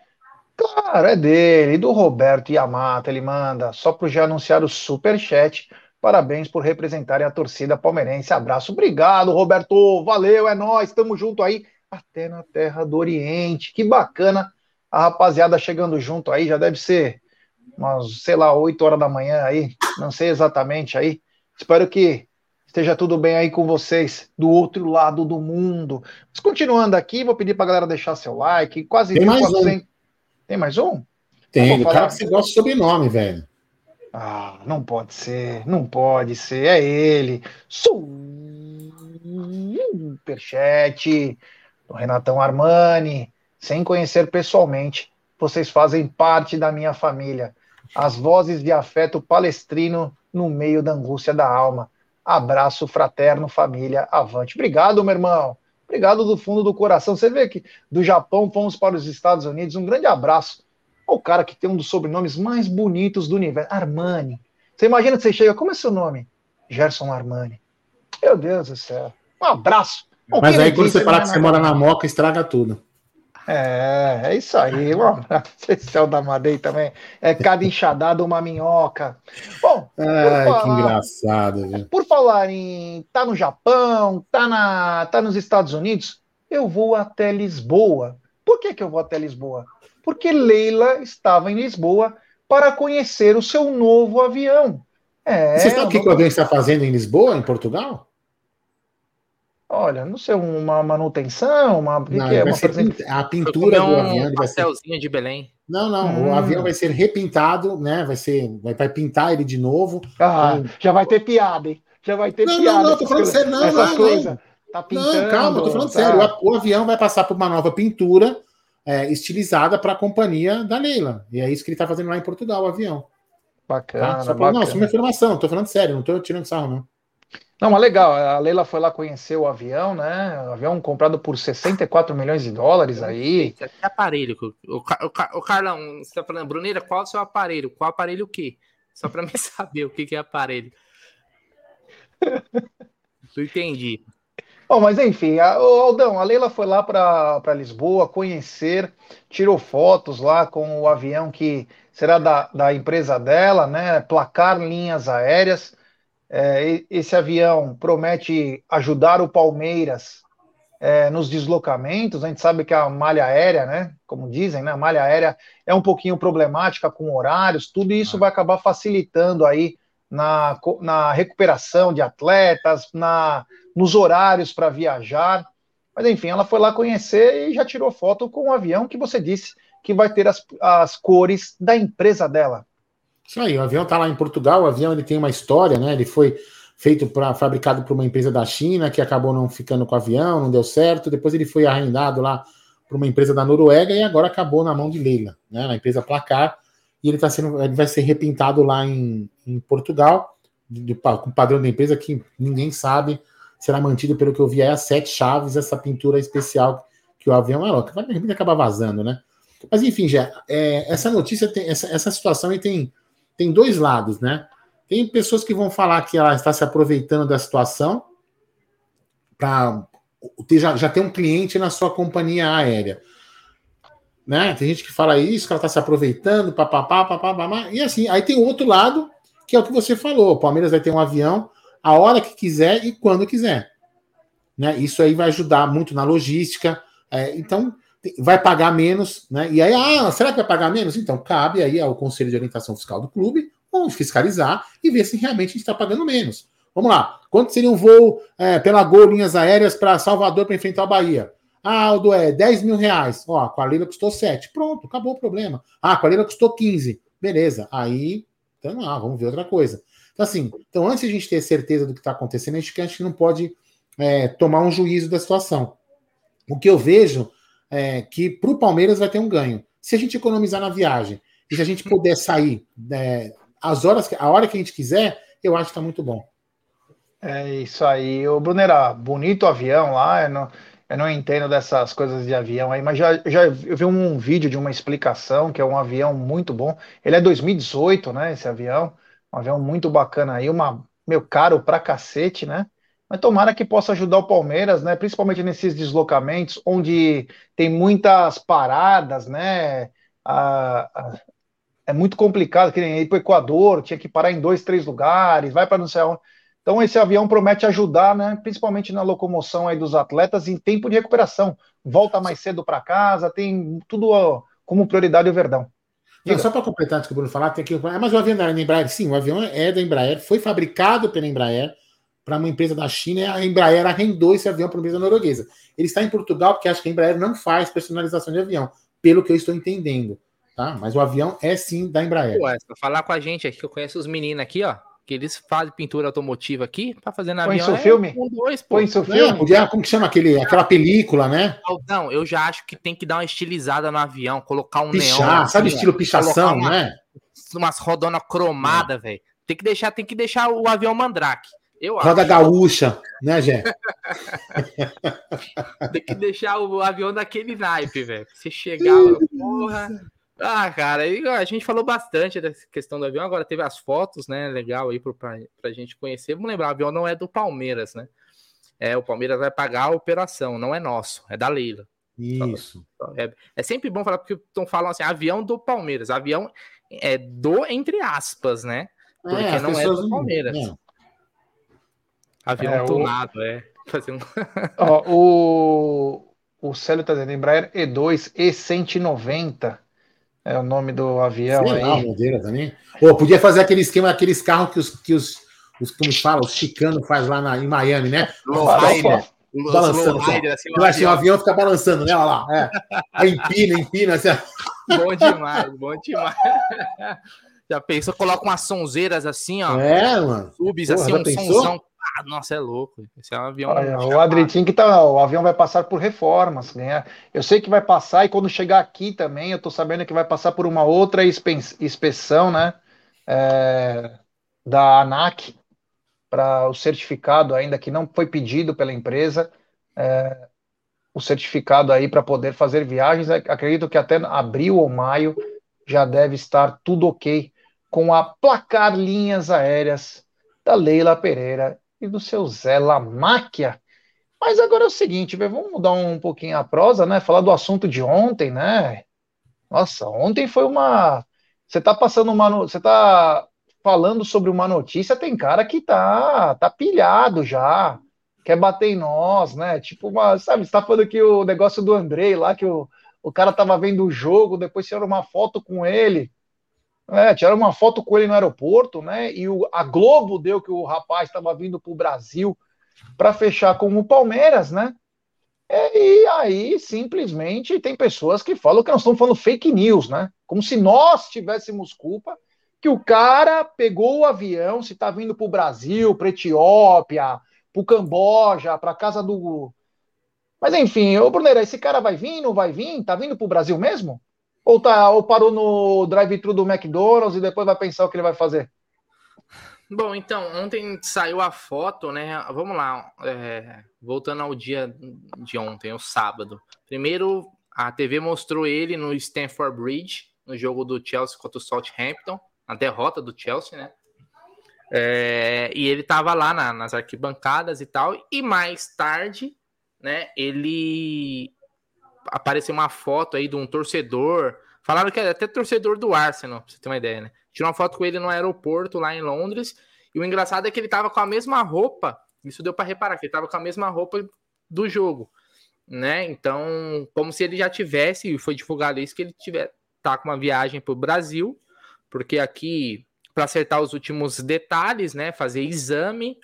Claro, é dele, do Roberto Yamato. Ele manda só para já anunciar o superchat. Parabéns por representarem a torcida palmeirense. Abraço, obrigado, Roberto. Valeu, é nós, estamos junto aí, até na terra do Oriente. Que bacana a rapaziada chegando junto aí. Já deve ser umas, sei lá, 8 horas da manhã aí, não sei exatamente aí. Espero que esteja tudo bem aí com vocês do outro lado do mundo. Mas continuando aqui, vou pedir para a galera deixar seu like. Quase Tem mais um. Tem mais um? Tem, o cara que você gosta de sobrenome, velho. Ah, não pode ser, não pode ser, é ele. Superchat do Renatão Armani. Sem conhecer pessoalmente, vocês fazem parte da minha família. As vozes de afeto palestrino no meio da angústia da alma. Abraço fraterno, família, avante. Obrigado, meu irmão. Obrigado do fundo do coração. Você vê que do Japão fomos para os Estados Unidos. Um grande abraço ao cara que tem um dos sobrenomes mais bonitos do universo, Armani. Você imagina que você chega, como é seu nome? Gerson Armani. Meu Deus do céu. Um abraço. Mas aí quando você fala que você mora na Moca, estraga tudo. É, é isso aí. Um abraço especial da Madei também. É cada enxadada uma minhoca. Bom, Ai, falar, que engraçado. Viu? Por falar em tá no Japão, tá, na, tá nos Estados Unidos, eu vou até Lisboa. Por que, que eu vou até Lisboa? Porque Leila estava em Lisboa para conhecer o seu novo avião. É, Você sabe o que, que o avião está fazendo em Lisboa, em Portugal? Olha, não sei, uma manutenção, uma. Não, que é? uma presente... A pintura do avião. Um pastelzinho ser... de Belém. Não, não. Hum. O avião vai ser repintado, né? Vai ser. Vai, vai pintar ele de novo. Ah, já vai ter piada, hein? Já vai ter não, piada. Não, não, tô falando sério, não, não, não. Tá pintando, não, calma, tô falando tá. sério. O, avião vai passar por uma nova pintura é, estilizada para a companhia da Leila. E é isso que ele está fazendo lá em Portugal, o avião. Bacana. Tá? Só pra, Não, só uma informação, tô falando sério, não tô tirando sarro, não. Não, mas legal, a Leila foi lá conhecer o avião, né? O avião comprado por 64 milhões de dólares aí. Que aparelho? O, o, o, o Carlão, você tá falando, Bruneira, qual é o seu aparelho? Qual aparelho o quê? Só para [laughs] me saber o que, que é aparelho. [laughs] Não entendi. Bom, mas enfim, a, o Aldão, a Leila foi lá para Lisboa conhecer, tirou fotos lá com o avião que será da, da empresa dela, né? Placar Linhas Aéreas. É, esse avião promete ajudar o Palmeiras é, nos deslocamentos. A gente sabe que a malha aérea, né, como dizem, né, a malha aérea é um pouquinho problemática com horários. Tudo isso vai acabar facilitando aí na, na recuperação de atletas, na, nos horários para viajar. Mas enfim, ela foi lá conhecer e já tirou foto com o avião que você disse que vai ter as, as cores da empresa dela. Isso aí, o avião está lá em Portugal, o avião ele tem uma história, né? Ele foi feito para fabricado por uma empresa da China que acabou não ficando com o avião, não deu certo. Depois ele foi arrendado lá para uma empresa da Noruega e agora acabou na mão de Leila, né? Na empresa Placar e ele tá sendo, ele vai ser repintado lá em, em Portugal de, com padrão da empresa que ninguém sabe. Será mantido pelo que eu vi aí as sete chaves essa pintura especial que o avião é louco. Vai acabar vazando, né? Mas enfim, já é, essa notícia tem essa, essa situação tem tem dois lados, né? Tem pessoas que vão falar que ela está se aproveitando da situação para já, já ter um cliente na sua companhia aérea. Né? Tem gente que fala isso, que ela está se aproveitando, papapá, papapá, e assim, aí tem o outro lado, que é o que você falou, o Palmeiras vai ter um avião a hora que quiser e quando quiser. Né? Isso aí vai ajudar muito na logística, é, então vai pagar menos, né? E aí, ah, será que vai pagar menos? Então, cabe aí ao Conselho de Orientação Fiscal do clube vamos fiscalizar e ver se realmente a gente está pagando menos. Vamos lá. Quanto seria um voo é, pela Gol Linhas Aéreas para Salvador para enfrentar a Bahia? Ah, Aldo, é 10 mil reais. Ó, a Leila custou 7. Pronto, acabou o problema. Ah, a Leila custou 15. Beleza. Aí, então, ah, vamos ver outra coisa. Então, assim, então antes de a gente ter certeza do que está acontecendo, a gente, a gente não pode é, tomar um juízo da situação. O que eu vejo é, que para o Palmeiras vai ter um ganho. Se a gente economizar na viagem e se a gente puder sair é, as horas, a hora que a gente quiser, eu acho que está muito bom. É isso aí. O Brunera, bonito avião lá. Não, eu não entendo dessas coisas de avião aí, mas já, já eu vi um vídeo de uma explicação que é um avião muito bom. Ele é 2018, né? Esse avião. Um avião muito bacana aí, uma, meu caro pra cacete, né? Mas tomara que possa ajudar o Palmeiras, né? Principalmente nesses deslocamentos onde tem muitas paradas, né? É muito complicado, que nem ir para o Equador, tinha que parar em dois, três lugares, vai para não sei onde. Então esse avião promete ajudar, né, principalmente na locomoção aí dos atletas em tempo de recuperação. Volta mais cedo para casa, tem tudo ó, como prioridade o Verdão. Não, só para completar o que o Bruno falar, tem aqui, ah, mas o avião da Embraer, sim, o avião é da Embraer, foi fabricado pela Embraer para uma empresa da China e a Embraer arrendou esse avião para uma empresa norueguesa. Ele está em Portugal porque acho que a Embraer não faz personalização de avião, pelo que eu estou entendendo, tá? Mas o avião é sim da Embraer. Ué, falar com a gente aqui, que eu conheço os meninos aqui, ó, que eles fazem pintura automotiva aqui para fazer na Põe avião. Põe seu é filme? Um, dois, Põe seu filme? Como que chama aquele, aquela película, né? Não, eu já acho que tem que dar uma estilizada no avião, colocar um Pichar, neon. Sabe assim, estilo pichação, uma, né? Umas rodonas cromadas, é. velho. Tem que deixar, tem que deixar o avião mandrake. Eu Roda acho. gaúcha, né, Jé? [laughs] tem que deixar o avião daquele naipe, velho. Você chegar, porra. Ah, cara, aí a gente falou bastante dessa questão do avião. Agora teve as fotos, né? Legal aí para a gente conhecer. Vamos lembrar, o avião não é do Palmeiras, né? É, o Palmeiras vai pagar a operação, não é nosso, é da Leila. Isso. É, é sempre bom falar, porque estão falando assim, avião do Palmeiras. Avião é do, entre aspas, né? Porque é, não é do Palmeiras. Não. Avião é, tunado, o... é. [laughs] Fazendo... Ó, o, o Célio tá dizendo, Embraer E2 E190 é o nome do avião Sei aí. Lá, modelo também. Pô, podia fazer aquele esquema, aqueles carros que os, que os, os como fala, os chicanos faz lá na, em Miami, né? Lowrider. Balançando. Lowrider, assim, assim, assim, o avião fica balançando, né? Olha lá. É. Empina, empina. Assim. Bom demais, bom demais. Já pensou, coloca umas sonzeiras assim, ó. É, mano. Subs assim, um pensou? somzão ah, nossa, é louco. Esse é um avião. Olha, o Adritinho que tá. O avião vai passar por reformas. Né? Eu sei que vai passar, e quando chegar aqui também, eu tô sabendo que vai passar por uma outra inspeção, né? É, da ANAC, para o certificado ainda que não foi pedido pela empresa. É, o certificado aí para poder fazer viagens. Acredito que até abril ou maio já deve estar tudo ok com a placar linhas aéreas da Leila Pereira e do seu Zé Lamáquia. Mas agora é o seguinte, vamos mudar um pouquinho a prosa, né? Falar do assunto de ontem, né? Nossa, ontem foi uma. Você tá passando uma. Você tá falando sobre uma notícia, tem cara que tá, tá pilhado já, quer bater em nós, né? Tipo, uma, sabe, você tá falando que o negócio do Andrei lá, que o, o cara tava vendo o jogo, depois tiraram uma foto com ele. É, tiraram uma foto com ele no aeroporto, né? E o, a Globo deu que o rapaz estava vindo para o Brasil para fechar com o Palmeiras, né? É, e aí, simplesmente, tem pessoas que falam que nós estamos falando fake news, né? Como se nós tivéssemos culpa que o cara pegou o avião, se está vindo para o Brasil, para Etiópia, para o Camboja, para casa do. Mas enfim, ô Bruneira, esse cara vai vir, não vai vir? Tá vindo para o Brasil mesmo? Ou, tá, ou parou no drive-thru do McDonald's e depois vai pensar o que ele vai fazer? Bom, então, ontem saiu a foto, né? Vamos lá, é, voltando ao dia de ontem, o sábado. Primeiro, a TV mostrou ele no Stamford Bridge, no jogo do Chelsea contra o Southampton, a derrota do Chelsea, né? É, e ele tava lá na, nas arquibancadas e tal. E mais tarde, né? Ele apareceu uma foto aí de um torcedor. Falaram que é até torcedor do Arsenal, pra você ter uma ideia, né? Tirou uma foto com ele no aeroporto lá em Londres. E o engraçado é que ele tava com a mesma roupa. Isso deu para reparar, que ele tava com a mesma roupa do jogo, né? Então, como se ele já tivesse, e foi divulgado isso, que ele tiver, tá com uma viagem pro Brasil, porque aqui, para acertar os últimos detalhes, né? Fazer exame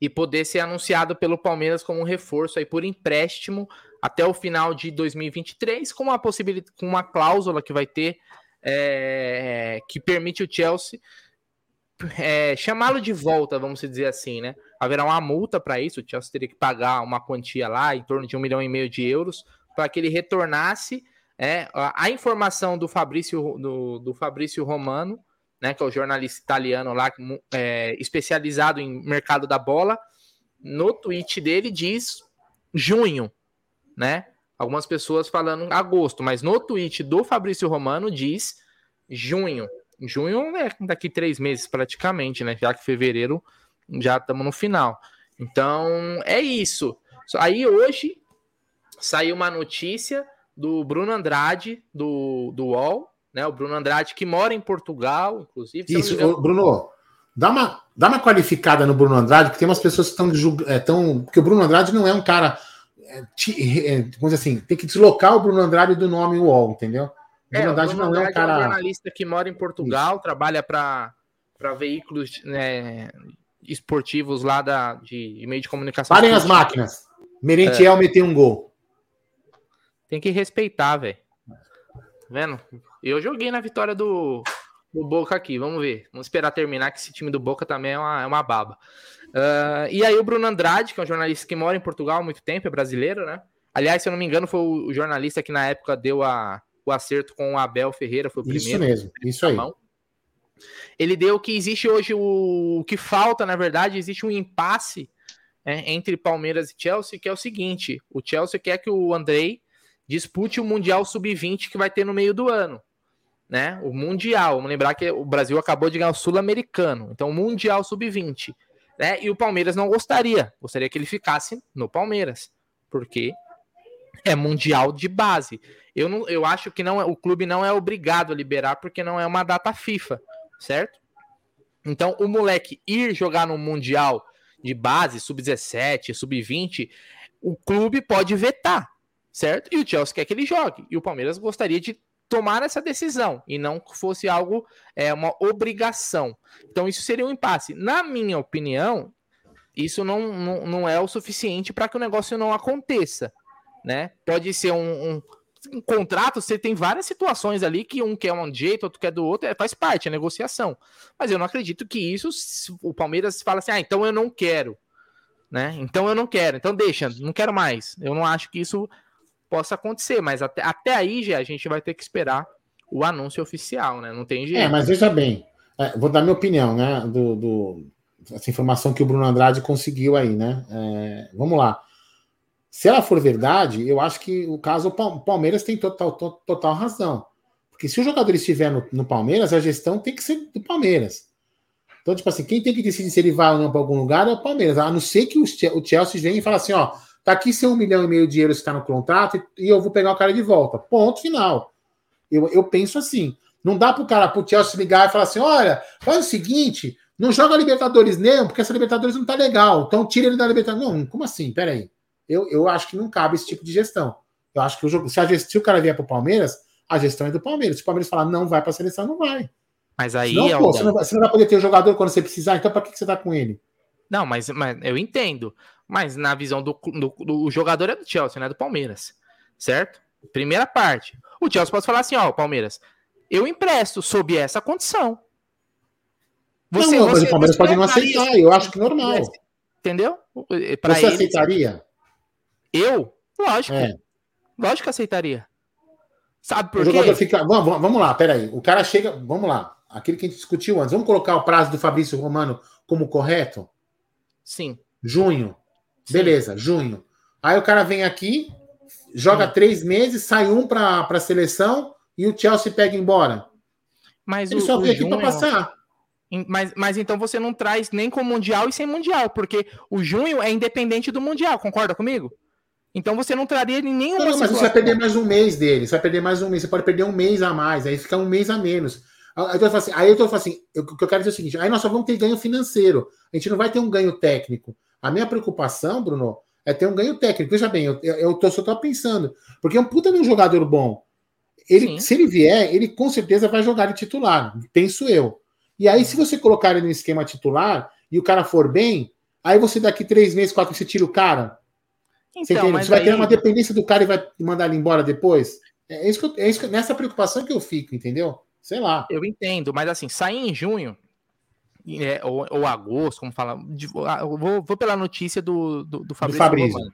e poder ser anunciado pelo Palmeiras como um reforço aí por empréstimo até o final de 2023, com uma possibilidade, com uma cláusula que vai ter é, que permite o Chelsea é, chamá-lo de volta, vamos dizer assim, né? Haverá uma multa para isso, o Chelsea teria que pagar uma quantia lá, em torno de um milhão e meio de euros, para que ele retornasse É, a, informação do Fabrício, do, do Fabrício Romano, né, que é o jornalista italiano lá, é, especializado em mercado da bola, no tweet dele diz junho, né? Algumas pessoas falando agosto, mas no tweet do Fabrício Romano diz junho. Junho é daqui três meses praticamente, né? Já que fevereiro já estamos no final. Então é isso. Aí hoje saiu uma notícia do Bruno Andrade, do, do UOL, né? O Bruno Andrade que mora em Portugal, inclusive. Isso, Bruno, dá uma, dá uma qualificada no Bruno Andrade, porque tem umas pessoas que estão. É, tão, porque o Bruno Andrade não é um cara. É, é, vamos dizer assim, tem que deslocar o Bruno Andrade do nome UOL, entendeu? O Bruno é, Andrade o Bruno não Andrade é um cara. É um jornalista que mora em Portugal, Isso. trabalha para veículos né, esportivos lá da, de, meio de comunicação. Parem as máquinas. Merentiel é. meteu um gol. Tem que respeitar, velho. Tá vendo? Eu joguei na vitória do, do Boca aqui, vamos ver. Vamos esperar terminar, que esse time do Boca também é uma, é uma baba. Uh, e aí o Bruno Andrade, que é um jornalista que mora em Portugal há muito tempo, é brasileiro, né? Aliás, se eu não me engano, foi o jornalista que na época deu a, o acerto com o Abel Ferreira, foi o primeiro. Isso mesmo, isso aí. Ele deu que existe hoje o, o que falta, na verdade, existe um impasse é, entre Palmeiras e Chelsea, que é o seguinte: o Chelsea quer que o Andrei dispute o Mundial Sub-20 que vai ter no meio do ano. Né? O Mundial, vamos lembrar que o Brasil acabou de ganhar o Sul-Americano, então o Mundial Sub-20. Né? E o Palmeiras não gostaria, gostaria que ele ficasse no Palmeiras, porque é Mundial de base. Eu, não, eu acho que não, é, o clube não é obrigado a liberar, porque não é uma data FIFA, certo? Então, o moleque ir jogar no Mundial de base, sub-17, sub-20, o clube pode vetar certo? E o Chelsea quer que ele jogue. E o Palmeiras gostaria de tomar essa decisão e não fosse algo, é, uma obrigação. Então isso seria um impasse. Na minha opinião, isso não, não, não é o suficiente para que o negócio não aconteça, né? Pode ser um, um, contrato, você tem várias situações ali que um quer um jeito, outro quer do outro, é, faz parte, é negociação. Mas eu não acredito que isso, o Palmeiras fala assim, ah, então eu não quero, né? Então eu não quero, então deixa, não quero mais. Eu não acho que isso possa acontecer, mas até, até aí já a gente vai ter que esperar o anúncio oficial, né? Não tem jeito. É, mas veja bem, é, vou dar minha opinião, né? Do, do, essa informação que o Bruno Andrade conseguiu aí, né? É, vamos lá. Se ela for verdade, eu acho que o caso Palmeiras tem total, total, total razão. Porque se o jogador estiver no, no, Palmeiras, a gestão tem que ser do Palmeiras. Então, tipo assim, quem tem que decidir se ele vai ou não para algum lugar é o Palmeiras. A não ser que o, o Chelsea venha e fale assim: ó, Tá aqui seu um milhão e meio de euros que está no contrato e, eu vou pegar o cara de volta. Ponto final. Eu, eu penso assim. Não dá para o cara, pro Chelsea ligar e falar assim: olha, faz o seguinte, não joga Libertadores nem, porque essa Libertadores não tá legal. Então tira ele da Libertadores. Não, como assim? Peraí. Eu, eu acho que não cabe esse tipo de gestão. Eu acho que o jogo, se, a, se o cara vier para o Palmeiras, a gestão é do Palmeiras. Se o Palmeiras falar não vai para a seleção, não vai. Mas aí. Não, pô, você, não, você, não, vai poder ter o jogador quando você precisar, então para que, que você tá com ele? Não, mas, mas eu entendo. Mas na visão do, do, do jogador é do Chelsea, não é do Palmeiras. Certo? Primeira parte. O Chelsea pode falar assim: ó, Palmeiras, eu empresto sob essa condição. Você, não, mas o Palmeiras pode não aceitar, isso. eu acho que normal. Entendeu? Pra você aceitaria? Eu? Lógico. É. Lógico que aceitaria. Sabe por quê? Fica... Vamos, vamos lá, peraí. O cara chega. Vamos lá. Aquele que a gente discutiu antes. Vamos colocar o prazo do Fabrício Romano como correto? Sim. Junho. Beleza, junho. Aí o cara vem aqui, joga Sim. três meses, sai um para a seleção e o Chelsea pega embora. Mas Ele o, só veio aqui para passar. Mas, mas então você não traz nem com Mundial e sem Mundial, porque o junho é independente do Mundial, concorda comigo? Então você não traria nenhum. Não, não mas você vai perder mais um mês dele. Você vai perder mais um mês. Você pode perder um mês a mais. Aí fica um mês a menos. Aí eu assim, aí eu tô assim, o que eu quero dizer é o seguinte: aí nós só vamos ter ganho financeiro. A gente não vai ter um ganho técnico. A minha preocupação, Bruno, é ter um ganho técnico. Veja bem, eu, eu tô, só estou pensando. Porque é um puta de um jogador bom. Ele, se ele vier, ele com certeza vai jogar de titular, penso eu. E aí, se você colocar ele no esquema titular e o cara for bem, aí você daqui três meses, quatro, você tira o cara. Então, você, você vai aí... ter uma dependência do cara e vai mandar ele embora depois? É isso, que eu, é isso que, nessa preocupação que eu fico, entendeu? Sei lá. Eu entendo, mas assim, sair em junho, é, ou, ou, agosto, como fala. De, ah, vou, vou, pela notícia do, do, do Fabrício. Do Fabrício.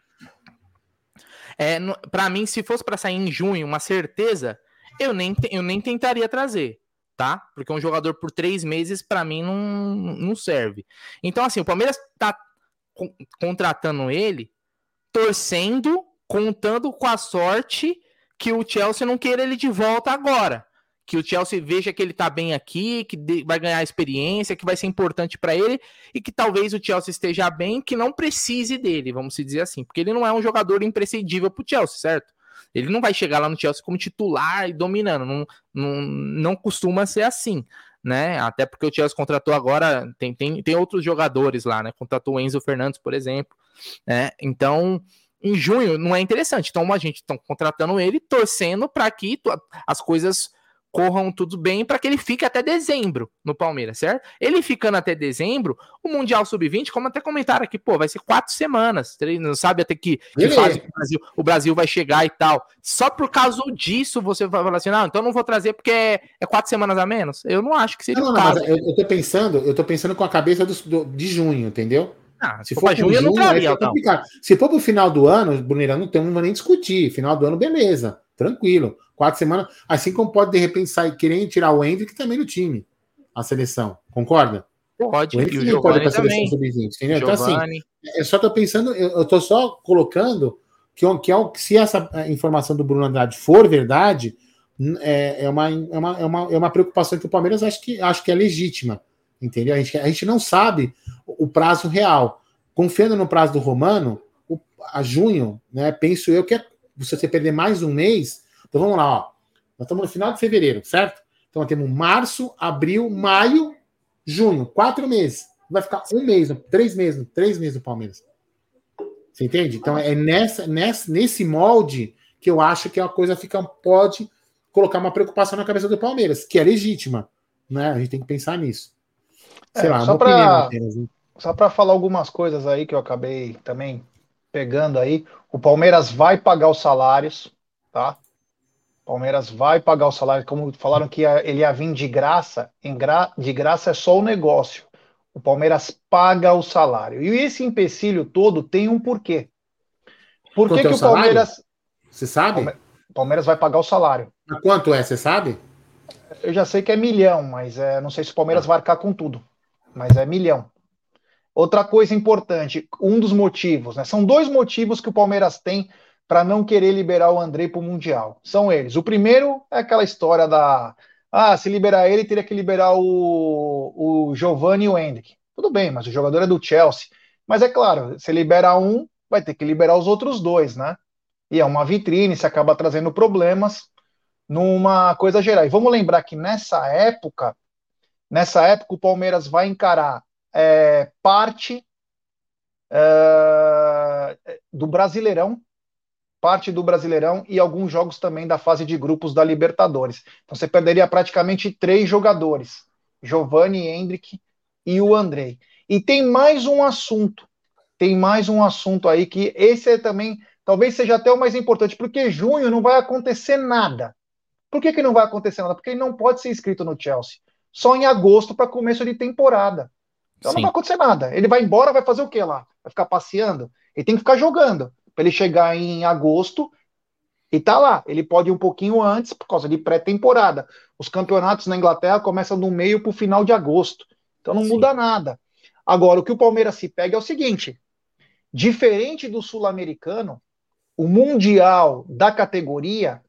É, para mim, se fosse para sair em junho, uma certeza, eu nem, eu nem tentaria trazer, tá? Porque um jogador por três meses, para mim, não, não serve. Então, assim, o Palmeiras tá contratando ele, torcendo, contando com a sorte que o Chelsea não queira ele de volta agora que o Chelsea veja que ele tá bem aqui, que vai ganhar experiência, que vai ser importante para ele e que talvez o Chelsea esteja bem, que não precise dele, vamos dizer assim, porque ele não é um jogador imprescindível pro Chelsea, certo? Ele não vai chegar lá no Chelsea como titular e dominando, não, não, não costuma ser assim, né? Até porque o Chelsea contratou agora, tem, tem, tem outros jogadores lá, né? Contratou o Enzo Fernandes, por exemplo, né? Então, em junho não é interessante. Então a gente está contratando ele, torcendo para que as coisas corram tudo bem para que ele fique até dezembro no Palmeiras, certo? Ele ficando até dezembro, o Mundial Sub-20, como até comentaram aqui, pô, vai ser quatro semanas, não sabe até que, que fase o Brasil, o Brasil vai chegar e tal. Só por causa disso você vai falar assim, não, então não vou trazer porque é, é quatro semanas a menos? Eu não acho que seria não, o caso. eu, eu tô pensando, eu tô pensando com a cabeça do, do de junho, entendeu? Ah, se, se for, junho, junho, eu não traria, então. Se for pro final do ano, Bruneira, não tem nem discutir. Final do ano, beleza, tranquilo quatro semanas, assim como pode de repente sair querendo tirar o Hendrick também do time, a seleção, concorda? Pode, o Hendrick também pode para a seleção sub-20, entendeu? Então, assim, eu só tô pensando, eu, eu tô só colocando que, que, é, se essa informação do Bruno Andrade for verdade, é, é, uma, é, uma, é, uma, é uma preocupação que o Palmeiras acho que, acho que é legítima, entendeu? A gente, a gente não sabe o prazo real. Confiando no prazo do Romano, o, a junho, né, penso eu que é, se você perder mais um mês, então vamos lá, ó. Nós estamos no final de fevereiro, certo? Então nós temos março, abril, maio, junho, quatro meses. Vai ficar um mês, três meses, três meses do Palmeiras. Você entende? Então é nessa, nessa, nesse molde que eu acho que a coisa fica pode colocar uma preocupação na cabeça do Palmeiras, que é legítima, né? A gente tem que pensar nisso. Sei é, lá, só para só para falar algumas coisas aí que eu acabei também pegando aí, o Palmeiras vai pagar os salários, tá? Palmeiras vai pagar o salário, como falaram que ele ia vir de graça, gra... de graça é só o negócio. O Palmeiras paga o salário. E esse empecilho todo tem um porquê. Por que, que o Palmeiras. Você sabe? O Palmeiras vai pagar o salário. A quanto é, você sabe? Eu já sei que é milhão, mas é, não sei se o Palmeiras vai arcar com tudo. Mas é milhão. Outra coisa importante, um dos motivos, né? São dois motivos que o Palmeiras tem para não querer liberar o André para o Mundial. São eles. O primeiro é aquela história da. Ah, se liberar ele, teria que liberar o, o Giovanni e o Hendrick. Tudo bem, mas o jogador é do Chelsea. Mas é claro, se liberar um, vai ter que liberar os outros dois, né? E é uma vitrine, se acaba trazendo problemas numa coisa geral. E vamos lembrar que nessa época, nessa época o Palmeiras vai encarar é, parte é, do Brasileirão parte do Brasileirão e alguns jogos também da fase de grupos da Libertadores. Então você perderia praticamente três jogadores: Giovanni, Hendrick e o Andrei. E tem mais um assunto. Tem mais um assunto aí que esse é também, talvez seja até o mais importante, porque junho não vai acontecer nada. Por que, que não vai acontecer nada? Porque ele não pode ser inscrito no Chelsea. Só em agosto para começo de temporada. Então Sim. não vai acontecer nada. Ele vai embora, vai fazer o quê lá? Vai ficar passeando? Ele tem que ficar jogando para ele chegar em agosto e tá lá. Ele pode ir um pouquinho antes por causa de pré-temporada. Os campeonatos na Inglaterra começam do meio para o final de agosto. Então não Sim. muda nada. Agora, o que o Palmeiras se pega é o seguinte: diferente do sul-americano, o mundial da categoria,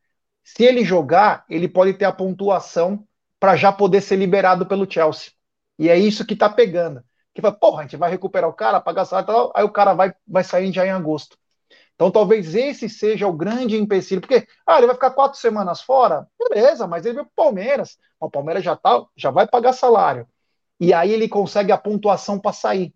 se ele jogar, ele pode ter a pontuação para já poder ser liberado pelo Chelsea. E é isso que tá pegando. Que vai, porra, a gente vai recuperar o cara, pagar salário, tal, aí o cara vai, vai sair já em agosto. Então talvez esse seja o grande empecilho, porque ah, ele vai ficar quatro semanas fora, beleza, mas ele veio para o Palmeiras. O Palmeiras já tá, já vai pagar salário. E aí ele consegue a pontuação para sair.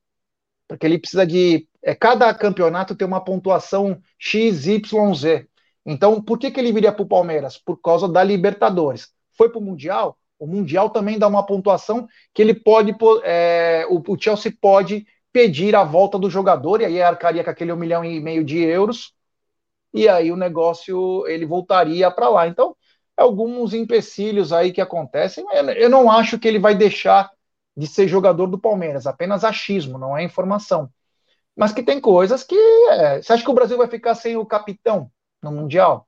Porque ele precisa de. É, cada campeonato tem uma pontuação X, Y, Z. Então, por que, que ele viria para o Palmeiras? Por causa da Libertadores. Foi para o Mundial? O Mundial também dá uma pontuação que ele pode. É, o, o Chelsea pode pedir a volta do jogador, e aí arcaria com aquele um milhão e meio de euros, e aí o negócio ele voltaria para lá. Então, alguns empecilhos aí que acontecem. Eu não acho que ele vai deixar de ser jogador do Palmeiras, apenas achismo, não é informação. Mas que tem coisas que. É... Você acha que o Brasil vai ficar sem o capitão? no Mundial?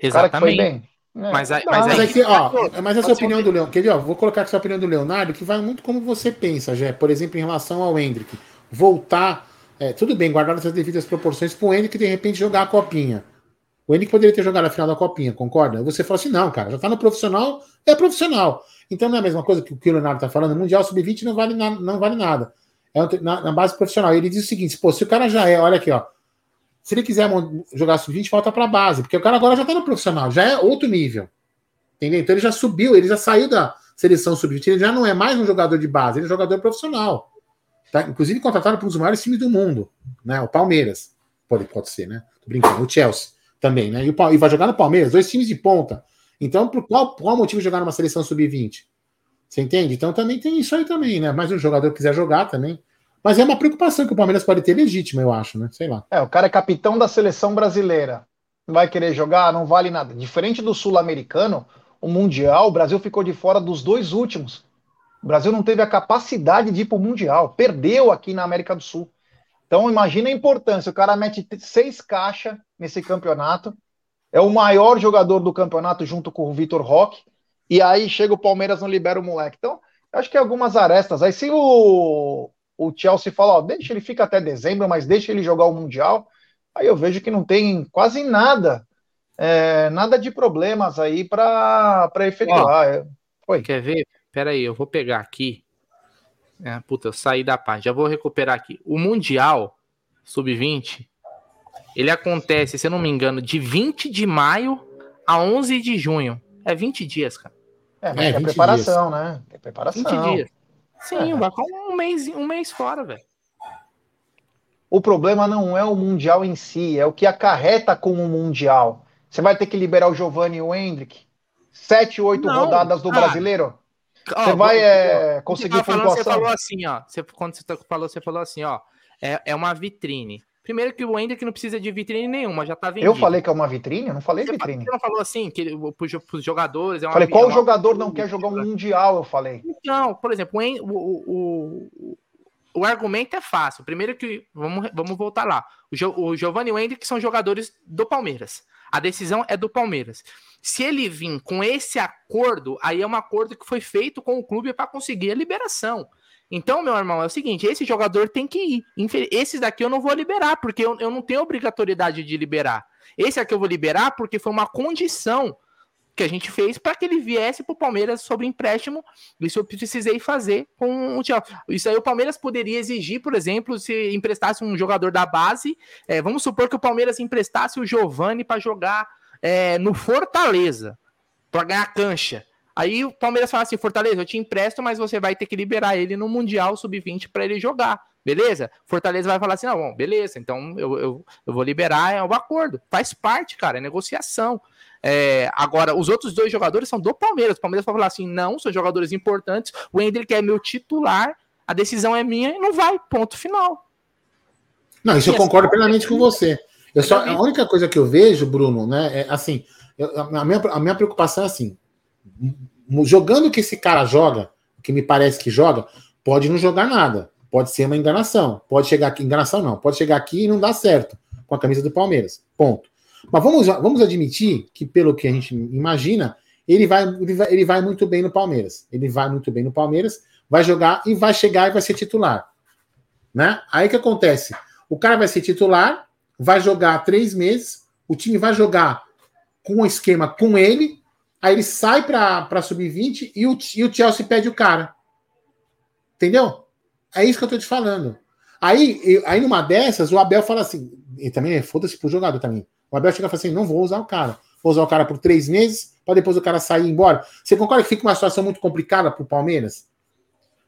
Exatamente. bem. É, mas, aí, mas, mas, aí, ó, mas essa opinião do Leão, quer ver, ó, vou colocar aqui a opinião do Leonardo, que vai muito como você pensa, já, por exemplo, em relação ao Hendrick. Voltar, é, tudo bem, guardar essas devidas proporções para o Hendrick de repente jogar a copinha. O Hendrick poderia ter jogado a final da copinha, concorda? Você fala assim, não, cara, já tá no profissional, é profissional. Então não é a mesma coisa que o que o Leonardo tá falando, Mundial Sub-20 não vale, na, não vale nada. É na, na, base profissional. Ele diz o seguinte, pô, se o cara já é, olha aqui, ó, se ele quiser jogar sub-20, volta para a base, porque o cara agora já está no profissional, já é outro nível. Entendeu? Então ele já subiu, ele já saiu da seleção sub-20, ele já não é mais um jogador de base, ele é um jogador profissional. Tá? Inclusive contratado por um dos maiores times do mundo, né? O Palmeiras. Pode, pode ser, né? Tô brincando. O Chelsea também, né? E, o, e vai jogar no Palmeiras, dois times de ponta. Então, por qual, qual motivo jogar numa seleção sub-20? Você entende? Então também tem isso aí também, né? Mas o jogador quiser jogar também. Mas é uma preocupação que o Palmeiras pode ter legítima, eu acho, né? Sei lá. É, o cara é capitão da seleção brasileira. Vai querer jogar, não vale nada. Diferente do sul-americano, o Mundial, o Brasil ficou de fora dos dois últimos. O Brasil não teve a capacidade de ir para o Mundial. Perdeu aqui na América do Sul. Então, imagina a importância. O cara mete seis caixas nesse campeonato. É o maior jogador do campeonato junto com o Vitor Roque. E aí chega o Palmeiras não libera o moleque. Então, acho que algumas arestas. Aí se o, o Chelsea fala, ó, deixa ele fica até dezembro, mas deixa ele jogar o Mundial. Aí eu vejo que não tem quase nada, é, nada de problemas aí para efetuar. Oi. Quer ver? Pera aí, eu vou pegar aqui. É, puta, eu saí da página. Já vou recuperar aqui. O Mundial Sub-20, ele acontece, se eu não me engano, de 20 de maio a 11 de junho. É 20 dias, cara. É, mas é, é preparação, dias. né? É preparação. 20 dias. Sim, é. vai com um mês, um mês fora, velho. O problema não é o Mundial em si, é o que acarreta com o Mundial. Você vai ter que liberar o Giovanni e o Hendrick? Sete, oito não. rodadas do ah. brasileiro? Você vai é, conseguir você? Você falou assim, ó. Você, quando você falou, você falou assim, ó. É, é uma vitrine. Primeiro que o Hendrick não precisa de vitrine nenhuma, já tá vendido. Eu falei que é uma vitrine? Eu não falei você vitrine. Você não falou assim, que pros jogadores é uma Falei, qual jogador não quer jogar um Mundial, eu falei. Então, por exemplo, o, o, o, o argumento é fácil. Primeiro que, vamos, vamos voltar lá. O, jo, o Giovanni e o Hendrick são jogadores do Palmeiras. A decisão é do Palmeiras. Se ele vir com esse acordo, aí é um acordo que foi feito com o clube para conseguir a liberação. Então, meu irmão, é o seguinte: esse jogador tem que ir. Esses daqui eu não vou liberar, porque eu, eu não tenho obrigatoriedade de liberar. Esse aqui eu vou liberar porque foi uma condição que a gente fez para que ele viesse para o Palmeiras sobre empréstimo. Isso eu precisei fazer com o Chelsea. Isso aí o Palmeiras poderia exigir, por exemplo, se emprestasse um jogador da base. É, vamos supor que o Palmeiras emprestasse o Giovani para jogar é, no Fortaleza, para ganhar cancha. Aí o Palmeiras fala assim: Fortaleza, eu te empresto, mas você vai ter que liberar ele no Mundial Sub-20 para ele jogar. Beleza? Fortaleza vai falar assim: não, bom, beleza, então eu, eu, eu vou liberar, é um acordo. Faz parte, cara, é negociação. É, agora, os outros dois jogadores são do Palmeiras. O Palmeiras vai falar assim: não, são jogadores importantes. O Hendrick é meu titular, a decisão é minha e não vai. Ponto final. Não, isso eu concordo plenamente com você. Eu só, a única coisa que eu vejo, Bruno, né, é assim: eu, a, minha, a minha preocupação é assim jogando que esse cara joga, que me parece que joga, pode não jogar nada. Pode ser uma enganação. Pode chegar aqui, enganação não, pode chegar aqui e não dar certo com a camisa do Palmeiras. Ponto. Mas vamos, vamos admitir que, pelo que a gente imagina, ele vai, ele vai, ele vai muito bem no Palmeiras. Ele vai muito bem no Palmeiras, vai jogar e vai chegar e vai ser titular. Né? Aí que acontece? O cara vai ser titular, vai jogar três meses, o time vai jogar com um esquema com ele, Aí ele sai para sub-20 e o, e o Chelsea pede o cara. Entendeu? É isso que eu tô te falando. Aí, eu, aí numa dessas, o Abel fala assim, e também é foda-se pro jogador também. O Abel chega e fala assim: não vou usar o cara. Vou usar o cara por três meses, para depois o cara sair e embora. Você concorda que fica uma situação muito complicada pro Palmeiras?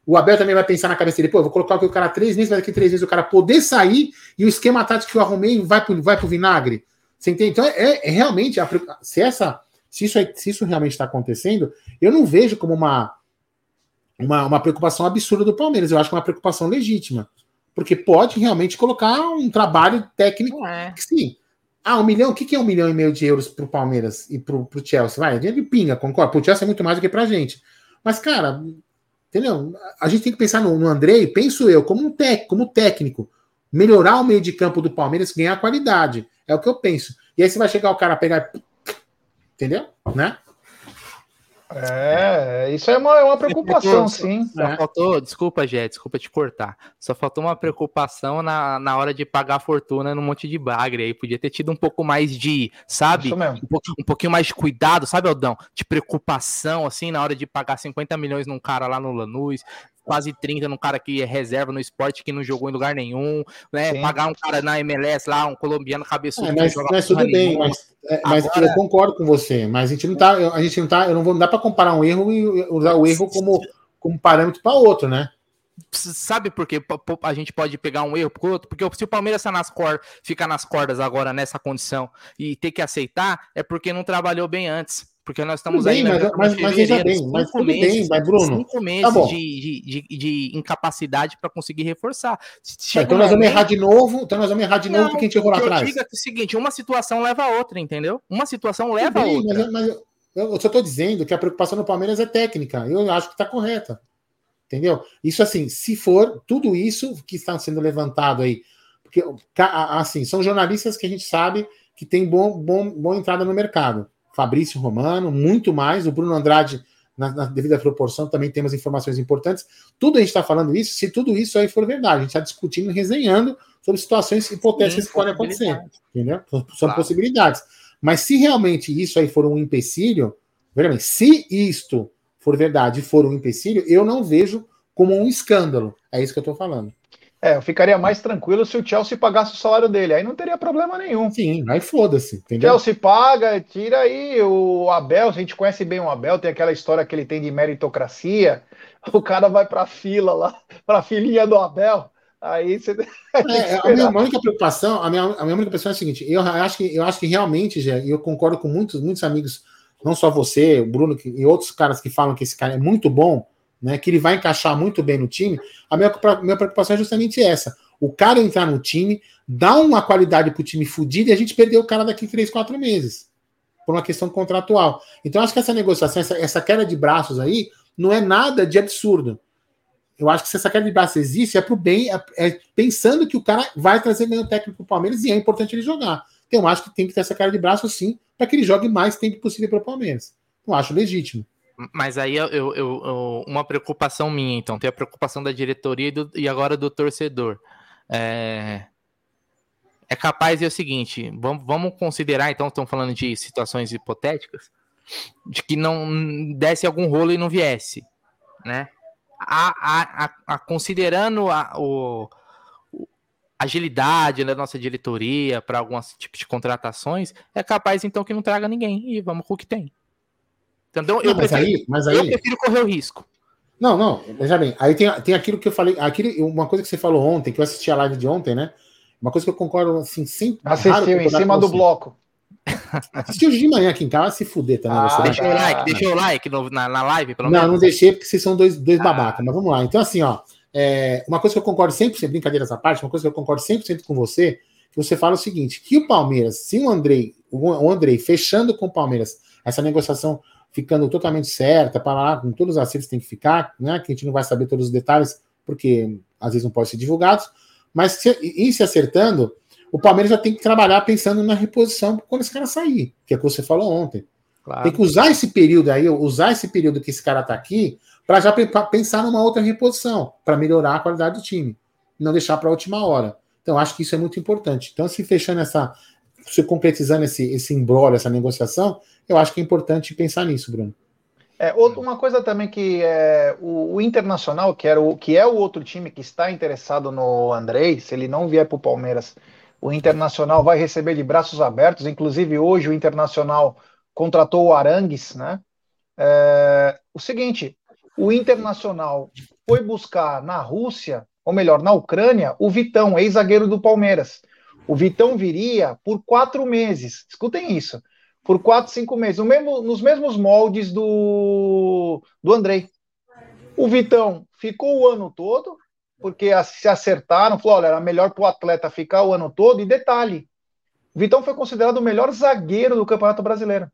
O Abel também vai pensar na cabeça dele, pô, vou colocar aqui o cara três meses, vai daqui três meses o cara poder sair e o esquema tático que eu arrumei vai pro, vai pro vinagre. Você entende? Então, é, é realmente, a, se essa se isso, é, se isso realmente está acontecendo, eu não vejo como uma, uma, uma preocupação absurda do Palmeiras. Eu acho que é uma preocupação legítima. Porque pode realmente colocar um trabalho técnico. É. sim. Ah, um milhão? O que, que é um milhão e meio de euros para o Palmeiras e para o Chelsea? Vai, é dinheiro de pinga, concordo. Para o Chelsea é muito mais do que para a gente. Mas, cara, entendeu? A gente tem que pensar no, no Andrei, penso eu, como um técnico, como técnico. melhorar o meio de campo do Palmeiras, ganhar qualidade. É o que eu penso. E aí você vai chegar o cara a pegar. Entendeu? Né? É, isso é uma, é uma preocupação, sim. Só é. faltou, desculpa, Jé, desculpa te cortar. Só faltou uma preocupação na, na hora de pagar a fortuna no monte de bagre aí. Podia ter tido um pouco mais de, sabe? Um, pouquinho, um pouquinho mais de cuidado, sabe, Aldão? De preocupação, assim, na hora de pagar 50 milhões num cara lá no Lanús, quase 30 num cara que é reserva no esporte que não jogou em lugar nenhum, né? Sim. Pagar um cara na MLS lá, um colombiano cabeçudo. É, mas, mas tudo bem, mas, é, mas Agora... eu concordo com você, mas a gente não tá, a gente não tá, eu não vou dar para comparar um erro e usar o erro como, como parâmetro para outro, né? Sabe por quê? A gente pode pegar um erro pro outro? Porque se o Palmeiras tá nas cordas, ficar nas cordas agora nessa condição e ter que aceitar, é porque não trabalhou bem antes porque nós estamos bem, aí. Mas, mas, mas veja bem, mas tudo meses, bem, mas Bruno. Cinco tá meses tá de, de, de, de, incapacidade para conseguir reforçar. Chega então nós vamos errar de novo, então nós vamos errar de novo não, porque a gente errou lá atrás. Digo é o seguinte: uma situação leva a outra, entendeu? Uma situação leva bem, a outra. Mas, mas eu só estou dizendo que a preocupação do Palmeiras é técnica. Eu acho que está correta. Entendeu? Isso assim, se for tudo isso que está sendo levantado aí, porque assim, são jornalistas que a gente sabe que tem bom, bom, boa entrada no mercado. Fabrício Romano, muito mais. O Bruno Andrade, na, na devida proporção, também temos informações importantes. Tudo a gente está falando isso, se tudo isso aí for verdade, a gente está discutindo, resenhando sobre situações hipotéticas Sim, que podem acontecer. Entendeu? São claro. possibilidades. Mas se realmente isso aí for um empecilho, veja bem, se isto for verdade e for um empecilho, eu não vejo como um escândalo. É isso que eu estou falando. É, eu ficaria mais tranquilo se o Chelsea pagasse o salário dele. Aí não teria problema nenhum. Sim, aí foda-se. Entendeu? Chelsea paga, tira aí o Abel. A gente conhece bem o Abel, tem aquela história que ele tem de meritocracia. O cara vai pra fila lá, pra filhinha do Abel. Aí você. É, a minha única preocupação, a minha, a minha única preocupação é a seguinte: eu acho que, eu acho que realmente, já, eu concordo com muitos, muitos amigos, não só você, o Bruno e outros caras que falam que esse cara é muito bom né, que ele vai encaixar muito bem no time, a minha, minha preocupação é justamente essa. O cara entrar no time, dar uma qualidade para o time fudido e a gente perder o cara daqui três, quatro meses. Por uma questão contratual. Então, acho que essa negociação, essa, essa queda de braços aí, não é nada de absurdo. Eu acho que se essa queda de braços existe, é pro bem, é, é pensando que o cara vai trazer bem o técnico para o Palmeiras e é importante ele jogar. Então, eu acho que tem que ter essa cara de braço sim, para que ele jogue mais tempo possível para o Palmeiras. Eu acho legítimo. Mas aí eu, eu, eu, uma preocupação minha, então, tem a preocupação da diretoria e, do, e agora do torcedor. É, é capaz de é o seguinte: vamos, vamos considerar, então, estamos falando de situações hipotéticas, de que não desse algum rolo e não viesse, né? A, a, a, considerando a, o, agilidade da nossa diretoria para alguns tipos de contratações, é capaz então que não traga ninguém e vamos com o que tem. Entendeu? Eu, não, prefiro, aí, mas aí... eu prefiro correr o risco. Não, não, veja bem, aí tem, tem aquilo que eu falei, aquilo, uma coisa que você falou ontem, que eu assisti a live de ontem, né? Uma coisa que eu concordo assim, sempre. Assistiu em cima do bloco. Assistiu de manhã aqui em casa, se fuder também. Ah, deixa o like, deixa o like no, na, na live, pelo menos. Não, não deixei porque vocês são dois, dois ah. babacas, mas vamos lá. Então, assim, ó, é, uma coisa que eu concordo 100%, brincadeiras à parte, uma coisa que eu concordo 100% com você, que você fala o seguinte, que o Palmeiras, se o Andrei, o Andrei fechando com o Palmeiras essa negociação ficando totalmente certa, para lá, com todos os acertos tem que ficar, né? Que a gente não vai saber todos os detalhes, porque às vezes não pode ser divulgados, mas se, em se acertando, o Palmeiras já tem que trabalhar pensando na reposição quando esse cara sair, que é o que você falou ontem. Claro. Tem que usar esse período aí, usar esse período que esse cara está aqui, para já pensar numa outra reposição, para melhorar a qualidade do time, não deixar para a última hora. Então, acho que isso é muito importante. Então, se fechando essa, se concretizando esse, esse embrolho, essa negociação, eu acho que é importante pensar nisso, Bruno. É, outra, uma coisa também que é, o, o, Internacional, que, era o, que é o outro time que está interessado no Andrei, se ele não vier para o Palmeiras, o Internacional vai receber de braços abertos. Inclusive, hoje o Internacional contratou o Arangues, né? É, o seguinte, o Internacional foi buscar na Rússia, ou melhor, na Ucrânia, o Vitão, ex-zagueiro do Palmeiras. O Vitão viria por quatro meses. Escutem isso por quatro, cinco meses, mesmo, nos mesmos moldes do, do Andrei. O Vitão ficou o ano todo, porque se acertaram, falou: olha, era melhor para o atleta ficar o ano todo. E detalhe: o Vitão foi considerado o melhor zagueiro do Campeonato Brasileiro.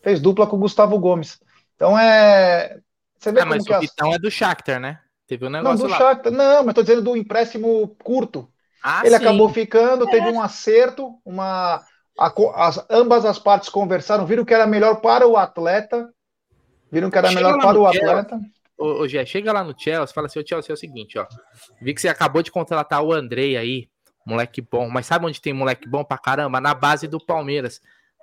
Fez dupla com o Gustavo Gomes. Então é. Você vê é, mas o Vitão é do Shakhtar, né? Teve um negócio não, do lá. Shakhtar, não, mas estou dizendo do empréstimo curto. Ah, ele sim. acabou ficando, teve é. um acerto, uma. A, as, ambas as partes conversaram, viram que era melhor para o atleta. Viram que era chega melhor para o atleta. Ô, ô Gé, chega lá no Chelsea, fala assim, ô Chelsea, é o seguinte, ó. Vi que você acabou de contratar o Andrei aí, moleque bom. Mas sabe onde tem moleque bom pra caramba? Na base do Palmeiras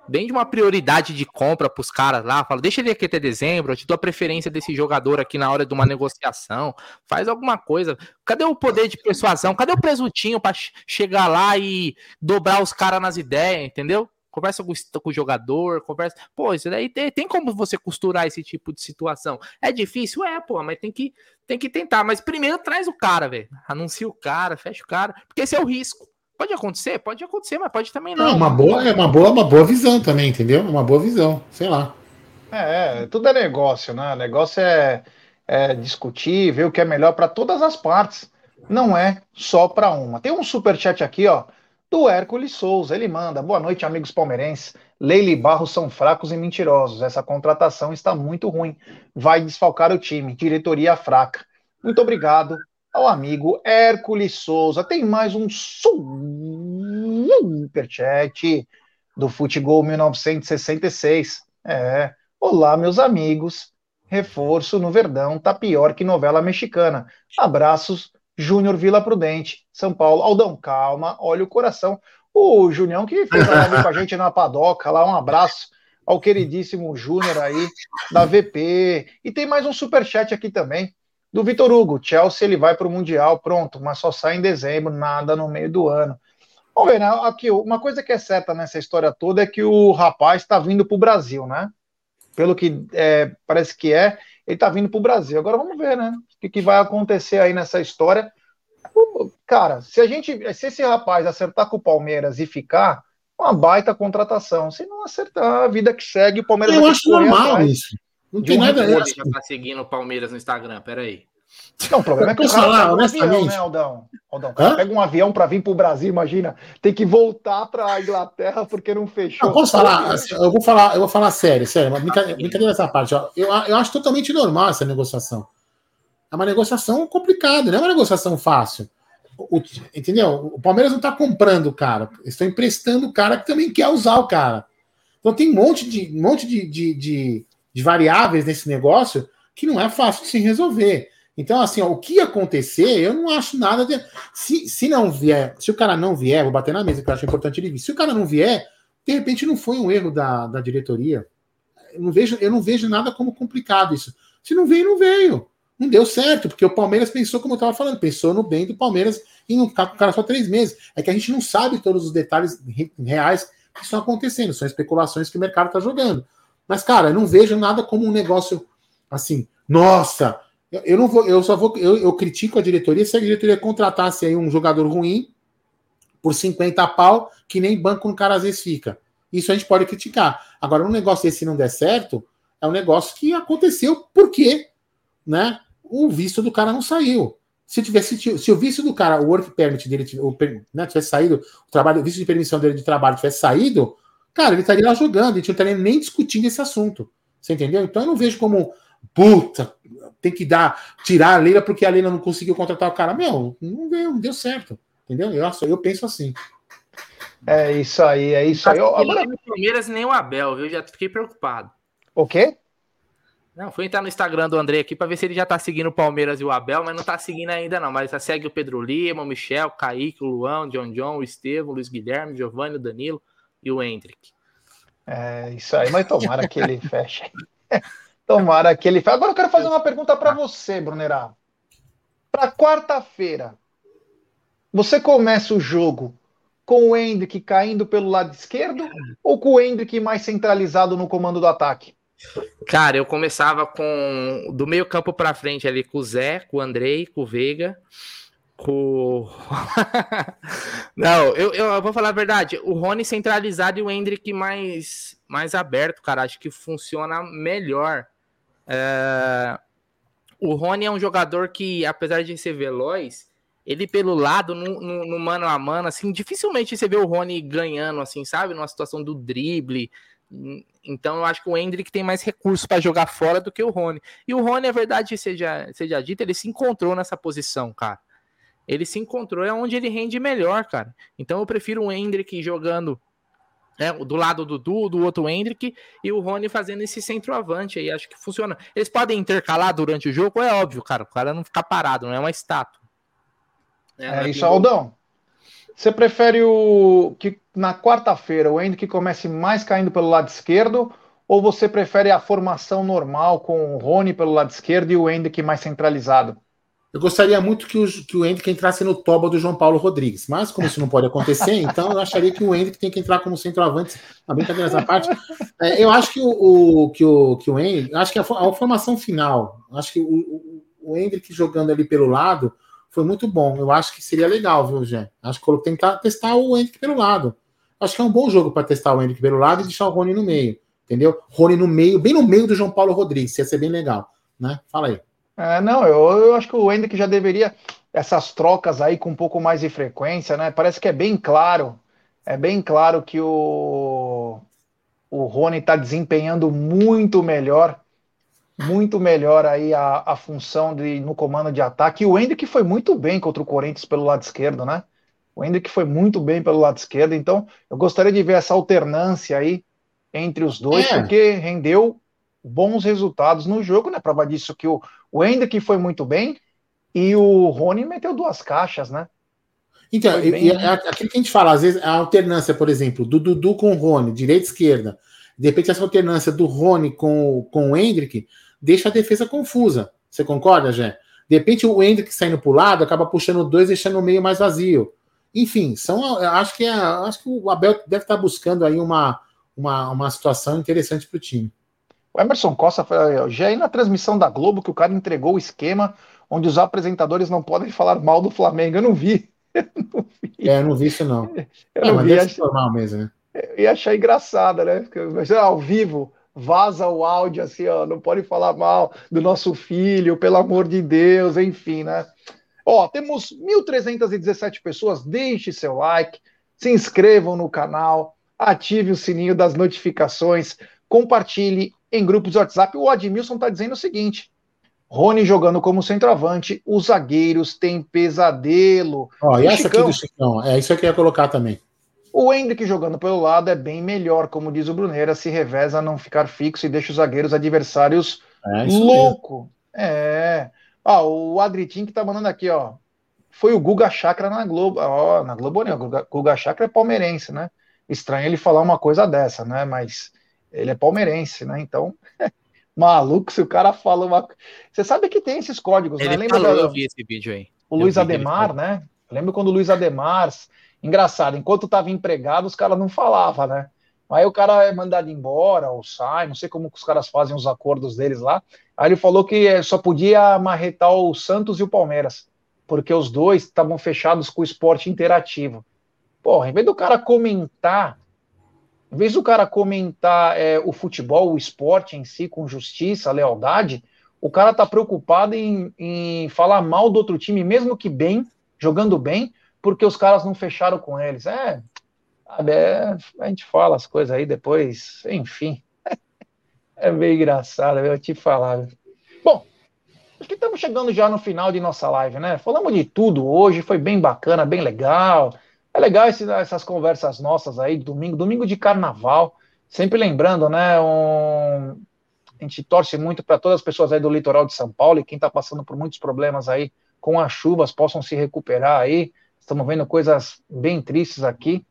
bem de uma prioridade de compra para os caras lá, fala, deixa ele aqui até dezembro, eu te dou a preferência desse jogador aqui na hora de uma negociação, faz alguma coisa. Cadê o poder de persuasão? Cadê o presuntinho para chegar lá e dobrar os caras nas ideias, entendeu? Conversa com, com, o jogador, conversa. Pô, isso daí tem, tem, como você costurar esse tipo de situação. É difícil? É, pô, mas tem que, tem que tentar. Mas primeiro traz o cara, velho. Anuncia o cara, fecha o cara, porque esse é o risco. Pode acontecer? Pode acontecer, mas pode também não. É uma boa, é uma boa, uma boa visão também, entendeu? Uma boa visão, sei lá. É, tudo é negócio, né? Negócio é, é discutir, ver o que é melhor para todas as partes. Não é só para uma. Tem um super chat aqui, ó, do Hércules Souza. Ele manda: Boa noite, amigos palmeirenses. Leile e Barros são fracos e mentirosos. Essa contratação está muito ruim. Vai desfalcar o time. Diretoria fraca. Muito obrigado ao amigo Hércules Souza. Tem mais um superchat do Futebol 1966. É. Olá, meus amigos. Reforço no Verdão tá pior que novela mexicana. Abraços, Júnior Vila Prudente, São Paulo. Aldão, calma, olha o coração. O Junião que fez a live com a gente na padoca lá, um abraço ao queridíssimo Júnior aí da VP. E tem mais um superchat aqui também do Vitor Hugo. Chelsea ele vai para o Mundial, pronto, mas só sai em dezembro, nada no meio do ano. Vamos ver, né? Aqui, uma coisa que é certa nessa história toda é que o rapaz está vindo para o Brasil, né? Pelo que é, parece que é, ele está vindo para o Brasil. Agora vamos ver, né? O que, que vai acontecer aí nessa história. Cara, se a gente, se esse rapaz acertar com o Palmeiras e ficar, uma baita contratação. Se não acertar, a vida que segue, o Palmeiras Eu acho normal atrás. isso. Não tem nada a já tá seguindo o Palmeiras no Instagram, peraí. Não, o problema é que o cara falar, pega um avião, né, Aldão? Aldão pega um avião para vir para o Brasil, imagina, tem que voltar para a Inglaterra porque não fechou. Não, posso falar? Eu vou falar, eu vou falar sério, sério, mas brincadeira, brincadeira essa parte. Ó. Eu, eu acho totalmente normal essa negociação. É uma negociação complicada, não é uma negociação fácil. O, entendeu? O Palmeiras não está comprando o cara, estão emprestando o cara que também quer usar o cara. Então tem um monte de, um monte de, de, de de variáveis nesse negócio que não é fácil de se resolver. Então, assim, ó, o que acontecer, eu não acho nada de. Se, se não vier, se o cara não vier, vou bater na mesa, que eu acho importante ele vir. Se o cara não vier, de repente não foi um erro da, da diretoria. Eu não, vejo, eu não vejo nada como complicado isso. Se não veio, não veio. Não deu certo, porque o Palmeiras pensou, como eu estava falando, pensou no bem do Palmeiras e não ficar com o cara só três meses. É que a gente não sabe todos os detalhes reais que estão acontecendo, são especulações que o mercado está jogando. Mas, cara, eu não vejo nada como um negócio assim, nossa, eu não vou, eu só vou, eu, eu critico a diretoria se a diretoria contratasse aí um jogador ruim por 50 pau, que nem banco um cara às vezes fica. Isso a gente pode criticar. Agora, um negócio desse não der certo, é um negócio que aconteceu porque, né, o visto do cara não saiu. Se tivesse, se o visto do cara, o work permit dele, o, né, tivesse saído, o trabalho, o visto de permissão dele de trabalho tivesse saído, Cara, ele estaria lá jogando, a gente não estaria nem discutindo esse assunto. Você entendeu? Então eu não vejo como, puta, tem que dar, tirar a Leila porque a Leila não conseguiu contratar o cara. Meu, não deu, não deu certo. Entendeu? Eu, eu penso assim. É isso aí, é isso aí. Agora... Nem o Palmeiras nem o Abel, viu? Já fiquei preocupado. O quê? Não, fui entrar no Instagram do André aqui para ver se ele já tá seguindo o Palmeiras e o Abel, mas não tá seguindo ainda não. Mas já segue o Pedro Lima, o Michel, o Kaique, o Luan, o John John, o Estevam, o Luiz Guilherme, o Giovanni, o Danilo e o Hendrick. É isso aí, mas tomara que ele feche. [laughs] tomara que ele feche. Agora eu quero fazer uma pergunta para você, Brunerá. Para quarta-feira, você começa o jogo com o Hendrick caindo pelo lado esquerdo ou com o Hendrick mais centralizado no comando do ataque? Cara, eu começava com do meio campo para frente ali com o Zé, com o Andrei, com o Veiga [laughs] Não, eu, eu vou falar a verdade. O Rony centralizado e o Hendrick mais, mais aberto, cara. Acho que funciona melhor. É... O Rony é um jogador que, apesar de ser veloz, ele pelo lado, no, no, no, mano a mano, assim, dificilmente você vê o Rony ganhando, assim, sabe? Numa situação do drible. Então eu acho que o Hendrick tem mais recursos para jogar fora do que o Rony. E o Rony, a verdade seja, seja dita, ele se encontrou nessa posição, cara ele se encontrou é onde ele rende melhor, cara. Então eu prefiro o Hendrick jogando né, do lado do Dudu, do outro Hendrick, e o Rony fazendo esse centroavante aí. Acho que funciona. Eles podem intercalar durante o jogo, é óbvio, cara. O cara não ficar parado, não é uma estátua. É, é isso, Aldão. Você prefere o que na quarta-feira o Hendrick comece mais caindo pelo lado esquerdo ou você prefere a formação normal com o Rony pelo lado esquerdo e o Hendrick mais centralizado? Eu gostaria muito que o, que o Hendrick entrasse no toba do João Paulo Rodrigues, mas como isso não pode acontecer, [laughs] então eu acharia que o Hendrick tem que entrar como centroavante, a brincadeira essa parte. [laughs] É, eu acho que o, o, que o, que o Hendrick, acho que a, a formação final, acho que o, o, o Hendrick jogando ali pelo lado foi muito bom. Eu acho que seria legal, viu, Gê? Acho que tentar testar o Hendrick pelo lado. Acho que é um bom jogo para testar o Hendrick pelo lado e deixar o Rony no meio, entendeu? Rony no meio, bem no meio do João Paulo Rodrigues, ia ser bem legal, né? Fala aí. É, não, eu, eu acho que o Hendrick já deveria essas trocas aí com um pouco mais de frequência, né? Parece que é bem claro, é bem claro que o o Rony está desempenhando muito melhor, muito melhor aí a, a função de no comando de ataque. E o Hendrick foi muito bem contra o Corinthians pelo lado esquerdo, né? O Hendrick foi muito bem pelo lado esquerdo, então eu gostaria de ver essa alternância aí entre os dois, é. porque rendeu bons resultados no jogo, né? Prova disso que o, o Hendrick foi muito bem e o Rony meteu duas caixas, né? Então, bem, e, né? aquilo que a gente fala, às vezes a alternância, por exemplo, do Dudu com o Rony, direita e esquerda, de repente essa alternância do Rony com, com o Hendrick deixa a defesa confusa. Você concorda, Jé? De repente o Hendrick saindo para o lado acaba puxando dois, deixando o meio mais vazio. Enfim, são, acho que é, acho que o Abel deve estar buscando aí uma, uma, uma situação interessante para o time. O Emerson Costa foi já aí na transmissão da Globo que o cara entregou o esquema onde os apresentadores não podem falar mal do Flamengo. Eu não vi. [laughs] Eu não vi. É, eu não vi isso, não. Eu não, não vi. Acho... normal mesmo, né? Eu ia achar engraçado, né? Porque, ao vivo, vaza o áudio assim, ó, não pode falar mal do nosso filho, pelo amor de Deus, enfim, né? Ó, temos 1.317 pessoas, deixe seu like, se inscrevam no canal, ative o sininho das notificações, compartilhe em grupos de WhatsApp. O Admilson está dizendo o seguinte: Rony jogando como centroavante, os zagueiros têm pesadelo. Ó, e essa Chicão, aqui do Chicão, é isso que eu ia colocar também. O Hendrick jogando pelo lado é bem melhor, como diz o Brunera, se reveza a não ficar fixo e deixa os zagueiros adversários é louco. É. Ó, o Adritim que tá mandando aqui, ó. Foi o Guga Chakra na Globo. Ó, na Globo não, o Guga, Guga Chakra é palmeirense, né? Estranho ele falar uma coisa dessa, né? Mas ele é palmeirense, né? Então, [laughs] maluco, se o cara fala uma. Você sabe que tem esses códigos, né? ele né? Lembra falou, da... eu vi esse vídeo aí. O eu Luiz Ademar, né? Lembra quando o Luiz Ademar Engraçado, enquanto estava empregado, os caras não falavam, né? Aí o cara é mandado embora, ou sai, não sei como os caras fazem os acordos deles lá. Aí ele falou que só podia marretar o Santos e o Palmeiras, porque os dois estavam fechados com o esporte interativo. Porra, em vez do cara comentar, vez do cara comentar é, o futebol, o esporte em si, com justiça, lealdade, o cara tá preocupado em, em falar mal do outro time, mesmo que bem, jogando bem, porque os caras não fecharam com eles. É, sabe, é, a gente fala as coisas aí depois, enfim. [laughs] É meio engraçado, eu te falar. Bom, acho que estamos chegando já no final de nossa live, né? Falamos de tudo hoje, foi bem bacana, bem legal. É legal esse, essas conversas nossas aí, domingo, domingo de carnaval. Sempre lembrando, né? Um, a gente torce muito para todas as pessoas aí do litoral de São Paulo e quem está passando por muitos problemas aí com as chuvas possam se recuperar aí. Estamos vendo coisas bem tristes aqui.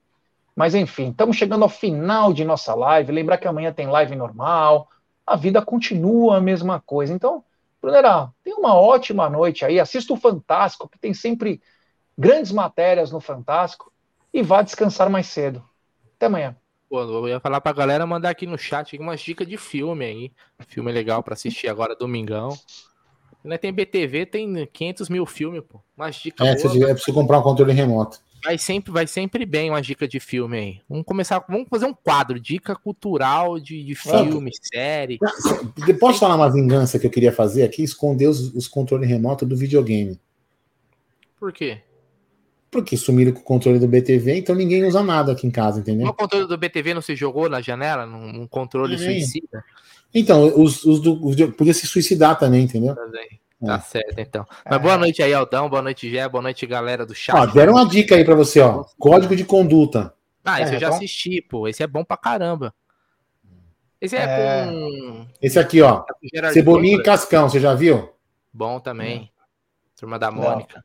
Mas enfim, estamos chegando ao final de nossa live. Lembrar que amanhã tem live normal. A vida continua a mesma coisa. Então, Brunera, tenha uma ótima noite aí. Assista o Fantástico, que tem sempre grandes matérias no Fantástico. E vá descansar mais cedo. Até amanhã. Pô, eu ia falar pra galera mandar aqui no chat umas dicas de filme aí. Filme legal para assistir agora, domingão. Né, tem BTV, tem 500 mil filmes, pô. Umas dicas é, boas, é preciso comprar um controle remoto. Vai sempre, vai sempre bem uma dica de filme aí. Vamos começar, vamos fazer um quadro, dica cultural de, de filme, é. série. Posso falar uma vingança que eu queria fazer aqui? Esconder os, os controles remotos do videogame. Por quê? Porque sumiram com o controle do BTV, então ninguém usa nada aqui em casa, entendeu? O controle do BTV não se jogou na janela, num, controle é. suicida? Então, os, os, do, os podia se suicidar também, entendeu? Tá é. certo, então. Mas boa noite aí, Aldão. Boa noite, Gé. Boa noite, galera do chat. Ó, deram uma dica aí pra você, ó. Código de conduta. Ah, esse é, eu já então... assisti, pô. Esse é bom pra caramba. Esse é, é... com. Esse aqui, ó. Cebolinha e Cascão, você já viu? Bom também. Turma da Mônica. Não.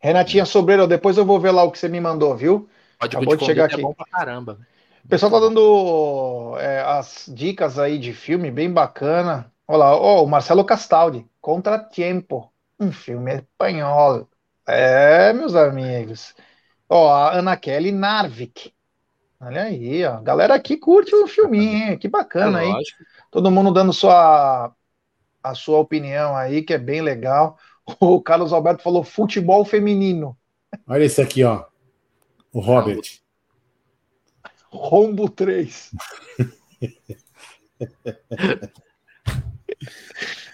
Renatinha Sobreiro, depois eu vou ver lá o que você me mandou, viu? Pode Acabou de chegar é aqui. É bom pra caramba. O pessoal tá dando é, as dicas aí de filme bem bacana. Olha lá, oh, o Marcelo Castaldi, Contratempo, um filme espanhol. É, meus amigos. Ó, oh, a Ana Kelly Narvik. Olha aí, ó. Galera aqui curte o filminho, hein? Que bacana, é hein? Todo mundo dando sua, a sua opinião aí, que é bem legal. [laughs] O Carlos Alberto falou futebol feminino. Olha esse aqui, ó. O Robert. Rombo 3. [laughs]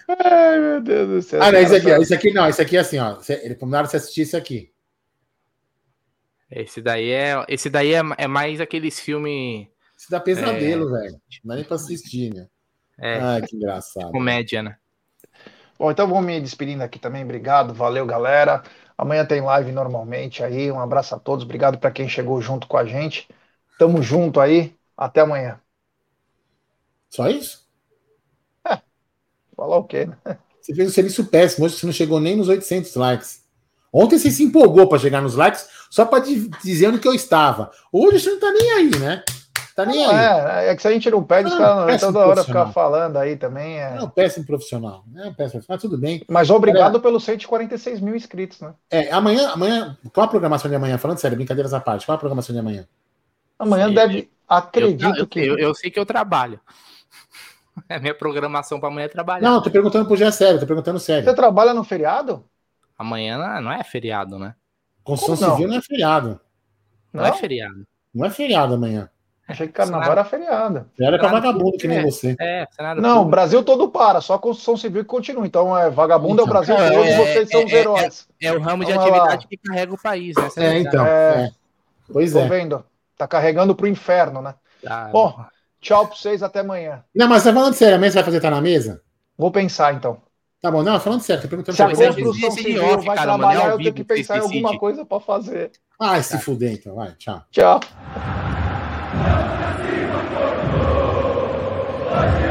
Ai, meu Deus do céu. Ah, não, esse aqui, esse aqui não, esse aqui é assim, ó. Ele combinaram você assistir esse aqui. Esse daí é, esse daí é, é mais aqueles filmes. Esse dá pesadelo, é... velho. Não é nem pra assistir, né? É. Ai, que engraçado. Comédia, né? Bom, então vou me despedindo aqui também. Obrigado, valeu, galera. Amanhã tem live normalmente aí. Um abraço a todos. Obrigado para quem chegou junto com a gente. Tamo junto aí. Até amanhã. Só isso? É. Falar o quê, né? Você fez um serviço péssimo. Hoje você não chegou nem nos 800 likes. Ontem você se empolgou para chegar nos likes só para dizer onde que eu estava. Hoje você não tá nem aí, né? Tá nem não, aí. É, é que se a gente não pede, ah, os toda hora ficar falando aí também. É... Não, péssimo profissional. É péssimo profissional, tudo bem. Mas obrigado é, pelos 146 mil inscritos, né? É, amanhã, amanhã, qual a programação de amanhã? Falando sério, brincadeiras à parte, qual a programação de amanhã? Amanhã deve. Acredito eu, que. Eu, eu, sei que eu trabalho. [laughs] É minha programação para amanhã é trabalhar. Não, tô perguntando pro Gé sério, tô perguntando sério. Você trabalha no feriado? Amanhã não é feriado, né? Construção Civil não é feriado. Não, não, é feriado. Não é feriado amanhã. Achei que carnaval era feriado. Era pra vagabundo, que nem é, você. É, não, o Brasil todo para, só a construção civil que continua. Então, é vagabundo então, é o Brasil é, todo e vocês são os é, heróis. É, o ramo de então, atividade lá. que carrega o país, né? É, então. É, pois Tô é. vendo. Tá carregando pro inferno, né? Tá. Bom, tchau pra vocês, até amanhã. Não, mas você tá falando sério, amanhã você vai fazer estar na mesa? Vou pensar, então. Tá bom, não, falando sério, tô perguntando Se a construção civil off, vai cara, trabalhar, mano, é eu tenho que pensar em alguma coisa para fazer. Ah, se fuder então, vai, tchau. Tchau. Hoje